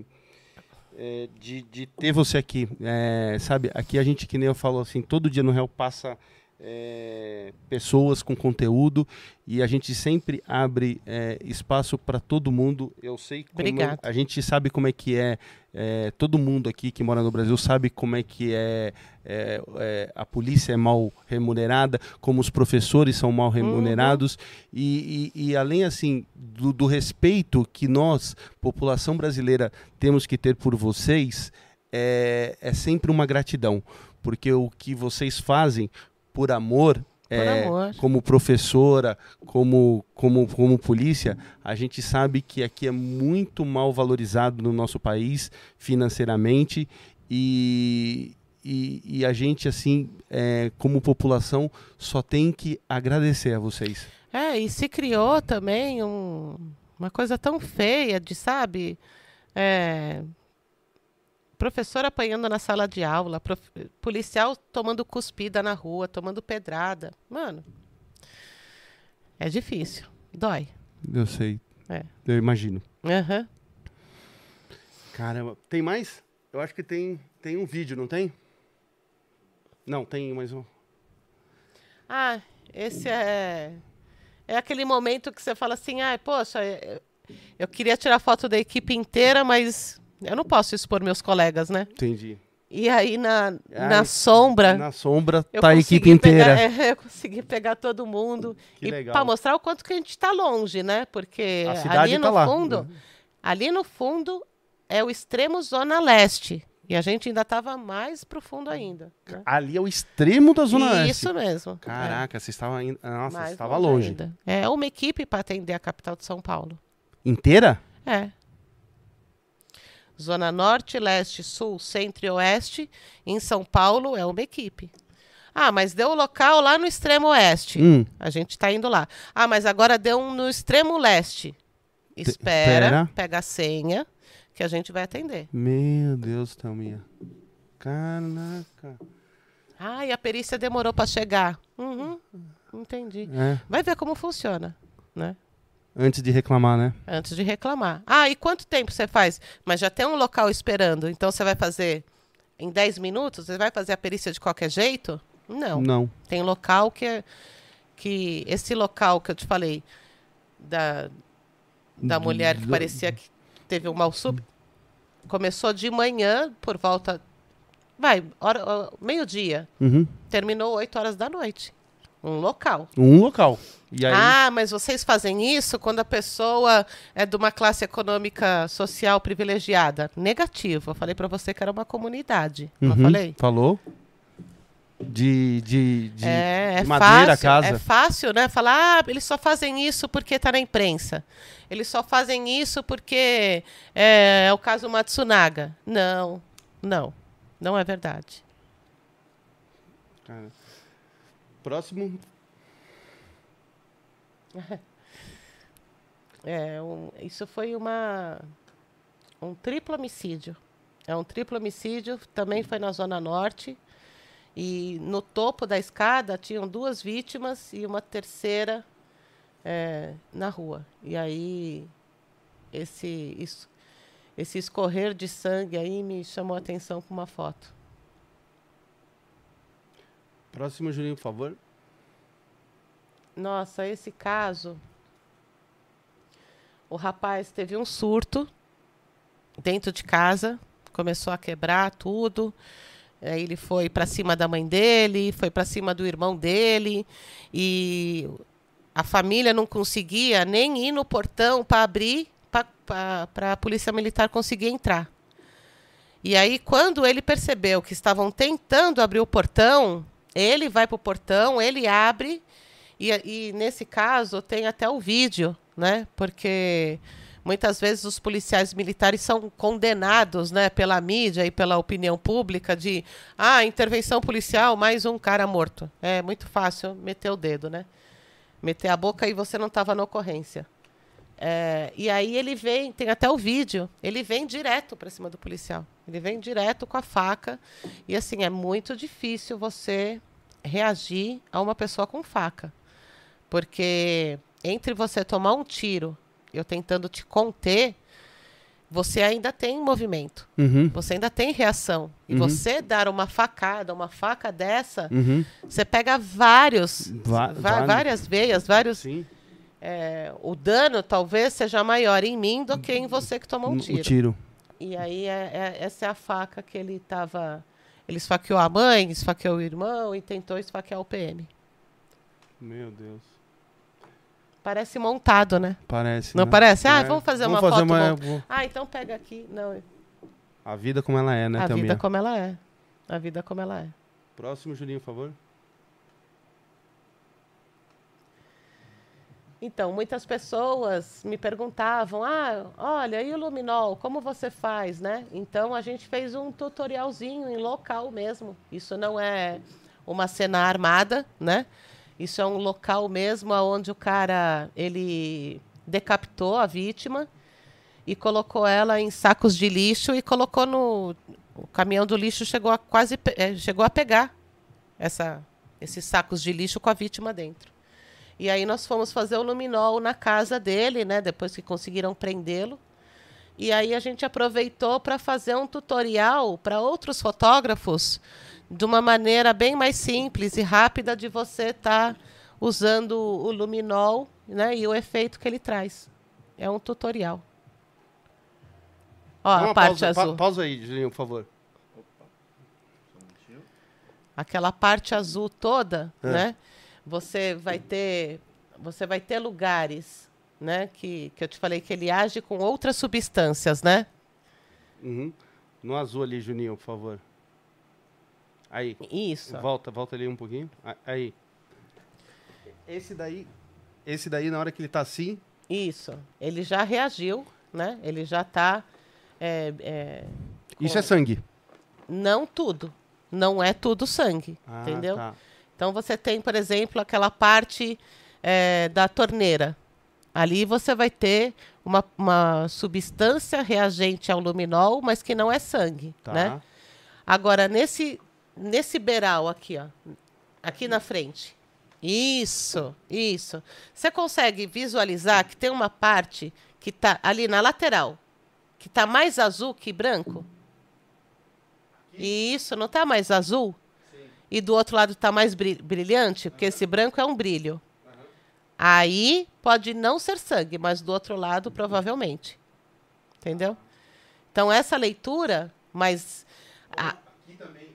é, de, de ter você aqui. É, sabe, aqui a gente, que nem eu falo assim, todo dia no Real passa é, pessoas com conteúdo e a gente sempre abre é, espaço para todo mundo. Eu sei como Obrigada. a gente sabe como é que é, é, todo mundo aqui que mora no Brasil sabe como é que é, é, é, a polícia é mal remunerada, como os professores são mal remunerados e, e- e além assim do, do respeito que nós, população brasileira, temos que ter por vocês é, é sempre uma gratidão, porque o que vocês fazem por amor, é, como professora, como, como, como polícia, a gente sabe que aqui é muito mal valorizado no nosso país financeiramente e, e, e a gente, assim, é, como população, só tem que agradecer a vocês. É, e se criou também um- uma coisa tão feia de, sabe? É, professor apanhando na sala de aula, prof- policial tomando cuspida na rua, tomando pedrada. Mano, é difícil. Dói. Eu sei. É. Eu imagino. Aham. Caramba. Tem mais? Eu acho que tem, tem um vídeo, não tem? Não, tem mais um. Ah, esse é. É aquele momento que você fala assim: ah, poxa, eu, eu queria tirar foto da equipe inteira, mas eu não posso expor meus colegas, né? Entendi. E aí na, Ai, na sombra. Na sombra tá a equipe inteira. pegar- é, eu consegui pegar todo mundo. Que e para mostrar o quanto que a gente está longe, né? Porque ali tá no lá. fundo, ali no fundo é o extremo zona leste. E a gente ainda estava mais profundo ainda. né? Ali é o extremo da Zona Oeste. Isso mesmo. é. Caraca, você estava ainda. Nossa, Mais você estava longe. ainda. É uma equipe para atender a capital de São Paulo. Inteira? É. Zona Norte, Leste, Sul, Centro e Oeste. Em São Paulo é uma equipe. Ah, mas deu o local lá no extremo oeste. Hum. A gente está indo lá. Ah, mas agora deu um no extremo leste. Espera, espera. pega a senha, que a gente vai atender. Meu Deus, Thelminha. Caraca. Ah, e a perícia demorou para chegar. Uhum, entendi. É, Vai ver como funciona, né? Antes de reclamar, né? Antes de reclamar. Ah, e quanto tempo você faz? Mas já tem um local esperando, então você vai fazer em 10 minutos? Você vai fazer a perícia de qualquer jeito? Não. Não. Tem local que é- que esse local que eu te falei da da mulher que parecia que teve um mal súbito começou de manhã por volta vai, hora- ó, meio-dia, Uhum. terminou 8 horas da noite. Um local. Um local. Aí, Ah, mas vocês fazem isso quando a pessoa é de uma classe econômica social privilegiada? Negativo. Eu falei para você que era uma comunidade. Não Uhum. falei? falou? De, de, de, é, de é madeira fácil, casa. É fácil, né? Falar, ah, eles só fazem isso porque está na imprensa. Eles só fazem isso porque é, é o caso Matsunaga. Não, não. Não é verdade. Cara. Próximo. É, um- isso foi uma um triplo homicídio. É um triplo homicídio, também foi na Zona Norte. E no topo da escada tinham duas vítimas e uma terceira é, na rua. E aí esse, es- esse escorrer de sangue aí me chamou a atenção com uma foto. Próximo, Julinho, por favor. Nossa, esse caso. O rapaz teve um surto dentro de casa, começou a quebrar tudo. Aí ele foi para cima da mãe dele, foi para cima do irmão dele e a família não conseguia nem ir no portão para abrir para a polícia militar conseguir entrar. E aí, quando ele percebeu que estavam tentando abrir o portão, ele vai para o portão, ele abre, e, e nesse caso tem até o vídeo, né? Porque muitas vezes os policiais militares são condenados né, pela mídia e pela opinião pública de ah, intervenção policial, mais um cara morto. É muito fácil meter o dedo, né? Meter a boca e você não estava na ocorrência. É, e aí ele vem, tem até o vídeo, ele vem direto para cima do policial. Ele vem direto com a faca. E assim, é muito difícil você reagir a uma pessoa com faca. Porque entre você tomar um tiro, eu tentando te conter, você ainda tem movimento. Uhum. Você ainda tem reação. E Uhum. você dar uma facada, uma faca dessa, Uhum. você pega vários, Va- várias veias, vários. Sim. é, o dano talvez seja maior em mim do que em você que tomou um O tiro. tiro. E aí é- é- essa é a faca que ele estava. Ele esfaqueou a mãe, esfaqueou o irmão e tentou esfaquear o PM. Meu Deus. Parece montado, né? Parece. Não né? parece? Ah, É. vamos fazer Vamos uma fazer foto. uma-. Ah, então pega aqui. Não, A vida como ela é, né, a Thelminha? vida como ela é. A vida como ela é. Próximo, Julinho, por favor. Então, muitas pessoas me perguntavam: ah, olha, e o luminol, como você faz, né? Então, a gente fez um tutorialzinho em local mesmo. Isso não é uma cena armada, né? Isso é um local mesmo onde o cara ele decapitou a vítima e colocou ela em sacos de lixo e colocou no o caminhão do lixo chegou a quase eh, chegou a pegar essa esses sacos de lixo com a vítima dentro. E aí nós fomos fazer o luminol na casa dele, né? Depois que conseguiram prendê-lo. E aí a gente aproveitou para fazer um tutorial para outros fotógrafos de uma maneira bem mais simples e rápida de você estar usando o luminol, né? E o efeito que ele traz. É um tutorial. Ó, a parte pausa, pa- azul. pausa aí, Julinho, por favor. aquela parte azul toda, É. né? Você vai ter, você vai ter lugares, né? Que, que eu te falei que ele age com outras substâncias, né? Uhum. No azul ali, Juninho, por favor. Aí. Isso. Volta, volta ali um pouquinho. Aí. Esse daí. Esse daí, na hora que ele tá assim. Isso. Ele já reagiu, né? Ele já está. Isso é sangue. não tudo. Não é tudo sangue, Ah, entendeu? tá. Então você tem, por exemplo, aquela parte eh, da torneira. Ali você vai ter uma, uma substância reagente ao luminol, mas que não é sangue, Tá. né? Agora, nesse, nesse beiral aqui, ó, aqui na frente. Isso, isso. Você consegue visualizar que tem uma parte que está ali na lateral, que está mais azul que branco? Isso, não está mais azul? E do outro lado está mais bri- brilhante? Porque esse branco é um brilho. Aí pode não ser sangue, mas do outro lado, provavelmente. Entendeu? Então, essa leitura, mas. a- Aqui também?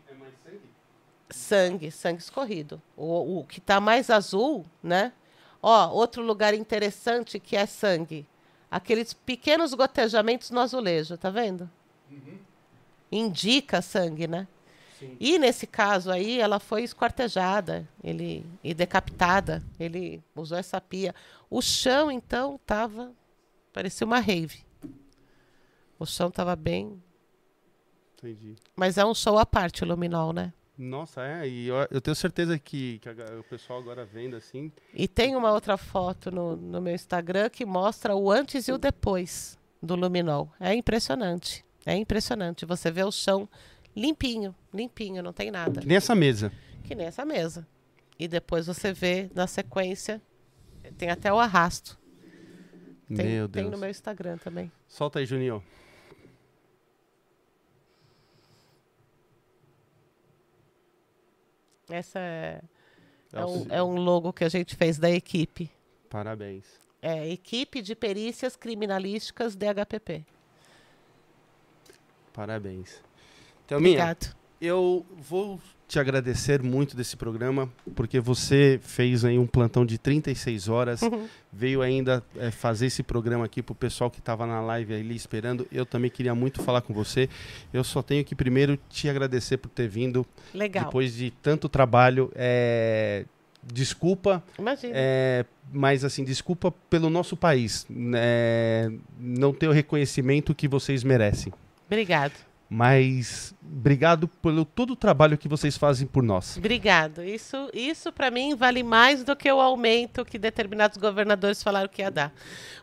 Sangue, sangue escorrido. O, o que está mais azul, né? Ó, outro lugar interessante que é sangue. Aqueles pequenos gotejamentos no azulejo, tá vendo? Indica sangue, né? Sim. E nesse caso aí, ela foi esquartejada ele, e decapitada. Ele usou essa pia. O chão, então, tava. Parecia uma rave. O chão tava bem. Entendi. Mas é um show à parte, o luminol, né? Nossa, é. E eu, eu tenho certeza que, que a- o pessoal agora vendo assim. E tem uma outra foto no, no meu Instagram que mostra o antes e o depois do luminol. É impressionante. É impressionante. Você vê o chão limpinho, limpinho, não tem nada. Que nem essa mesa. Que nem essa mesa. E depois você vê na sequência, tem até o arrasto. Tem, Meu tem Deus. no meu Instagram também. Solta aí, Juninho. Essa é, É um, é um logo que a gente fez da equipe. Parabéns. É Equipe de Perícias Criminalísticas DHPP. Parabéns. Thelminha, Obrigado. Eu vou te agradecer muito desse programa, porque você fez aí um plantão de 36 horas, Uhum. veio ainda é, fazer esse programa aqui pro pessoal que estava na live ali esperando. Eu também queria muito falar com você. Eu só tenho que primeiro te agradecer por ter vindo Legal. depois de tanto trabalho. É, Desculpa, Imagina. é, mas assim, desculpa pelo nosso país né, não ter o reconhecimento que vocês merecem. Obrigado. Mas obrigado pelo todo o trabalho que vocês fazem por nós. Obrigado. Isso, isso para mim vale mais do que o aumento que determinados governadores falaram que ia dar.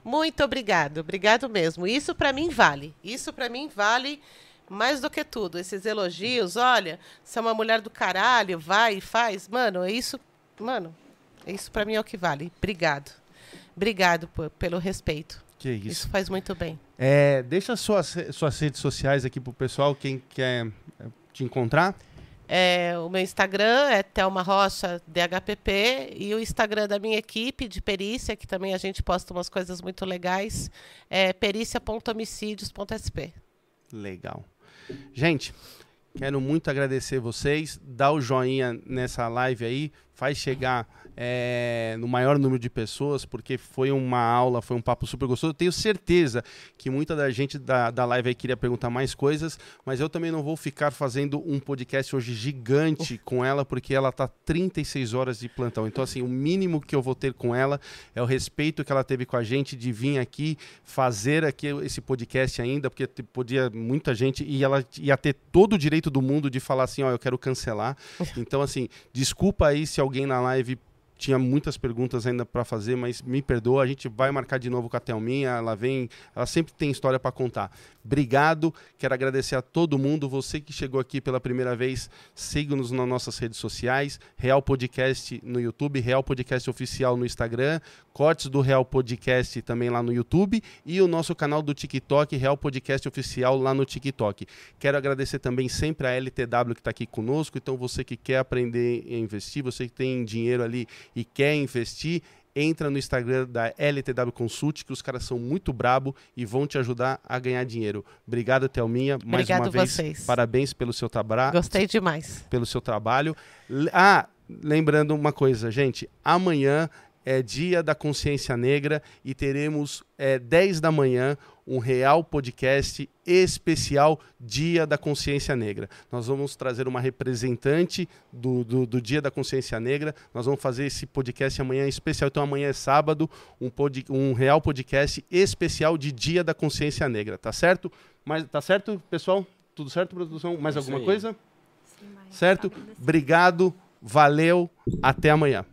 Muito obrigado, obrigado mesmo. Isso para mim vale. Isso para mim vale mais do que tudo. Esses elogios, olha, você é uma mulher do caralho, vai e faz, mano, é isso, mano, isso para mim é o que vale. Obrigado, obrigado pelo respeito. Que isso. Isso faz muito bem. É, deixa suas, suas redes sociais aqui pro pessoal, quem quer é, te encontrar. É, o meu Instagram é Thelma Rocha DHPP e o Instagram da minha equipe de perícia, que também a gente posta umas coisas muito legais, é perícia.homicídios.sp. Legal. Gente, quero muito agradecer vocês. Dá o joinha nessa live aí, faz chegar é, no maior número de pessoas, porque foi uma aula, foi um papo super gostoso. Eu tenho certeza que muita da gente da, da live aí queria perguntar mais coisas, mas eu também não vou ficar fazendo um podcast hoje gigante com ela, porque ela tá 36 horas de plantão. Então, assim, o mínimo que eu vou ter com ela é o respeito que ela teve com a gente de vir aqui fazer aqui esse podcast ainda, porque podia muita gente e ela ia ter todo o direito do mundo de falar assim, ó, eu quero cancelar. Então, assim, desculpa aí se alguém na live tinha muitas perguntas ainda para fazer, mas me perdoa, a gente vai marcar de novo com a Thelminha, ela vem, ela sempre tem história para contar. Obrigado, quero agradecer a todo mundo, você que chegou aqui pela primeira vez, siga-nos nas nossas redes sociais, Real Podcast no YouTube, Real Podcast Oficial no Instagram, cortes do Real Podcast também lá no YouTube e o nosso canal do TikTok, Real Podcast Oficial lá no TikTok. Quero agradecer também sempre a LTW que está aqui conosco, então você que quer aprender a investir, você que tem dinheiro ali e quer investir, entra no Instagram da LTW Consult, que os caras são muito brabo e vão te ajudar a ganhar dinheiro. Obrigado, Thelminha, mais Obrigado uma vez. vocês. Parabéns pelo seu, tabra... Gostei demais. pelo seu trabalho. Ah, lembrando uma coisa, gente, amanhã é dia da consciência negra e teremos é, 10 da manhã um real podcast especial Dia da Consciência Negra. Nós vamos trazer uma representante do, do, do Dia da Consciência Negra. Nós vamos fazer esse podcast amanhã especial. Então amanhã é sábado, um, pod, um real podcast especial de Dia da Consciência Negra, tá certo? Mas tá certo, pessoal? Tudo certo, produção? Mais alguma coisa? Certo? Obrigado, valeu, até amanhã.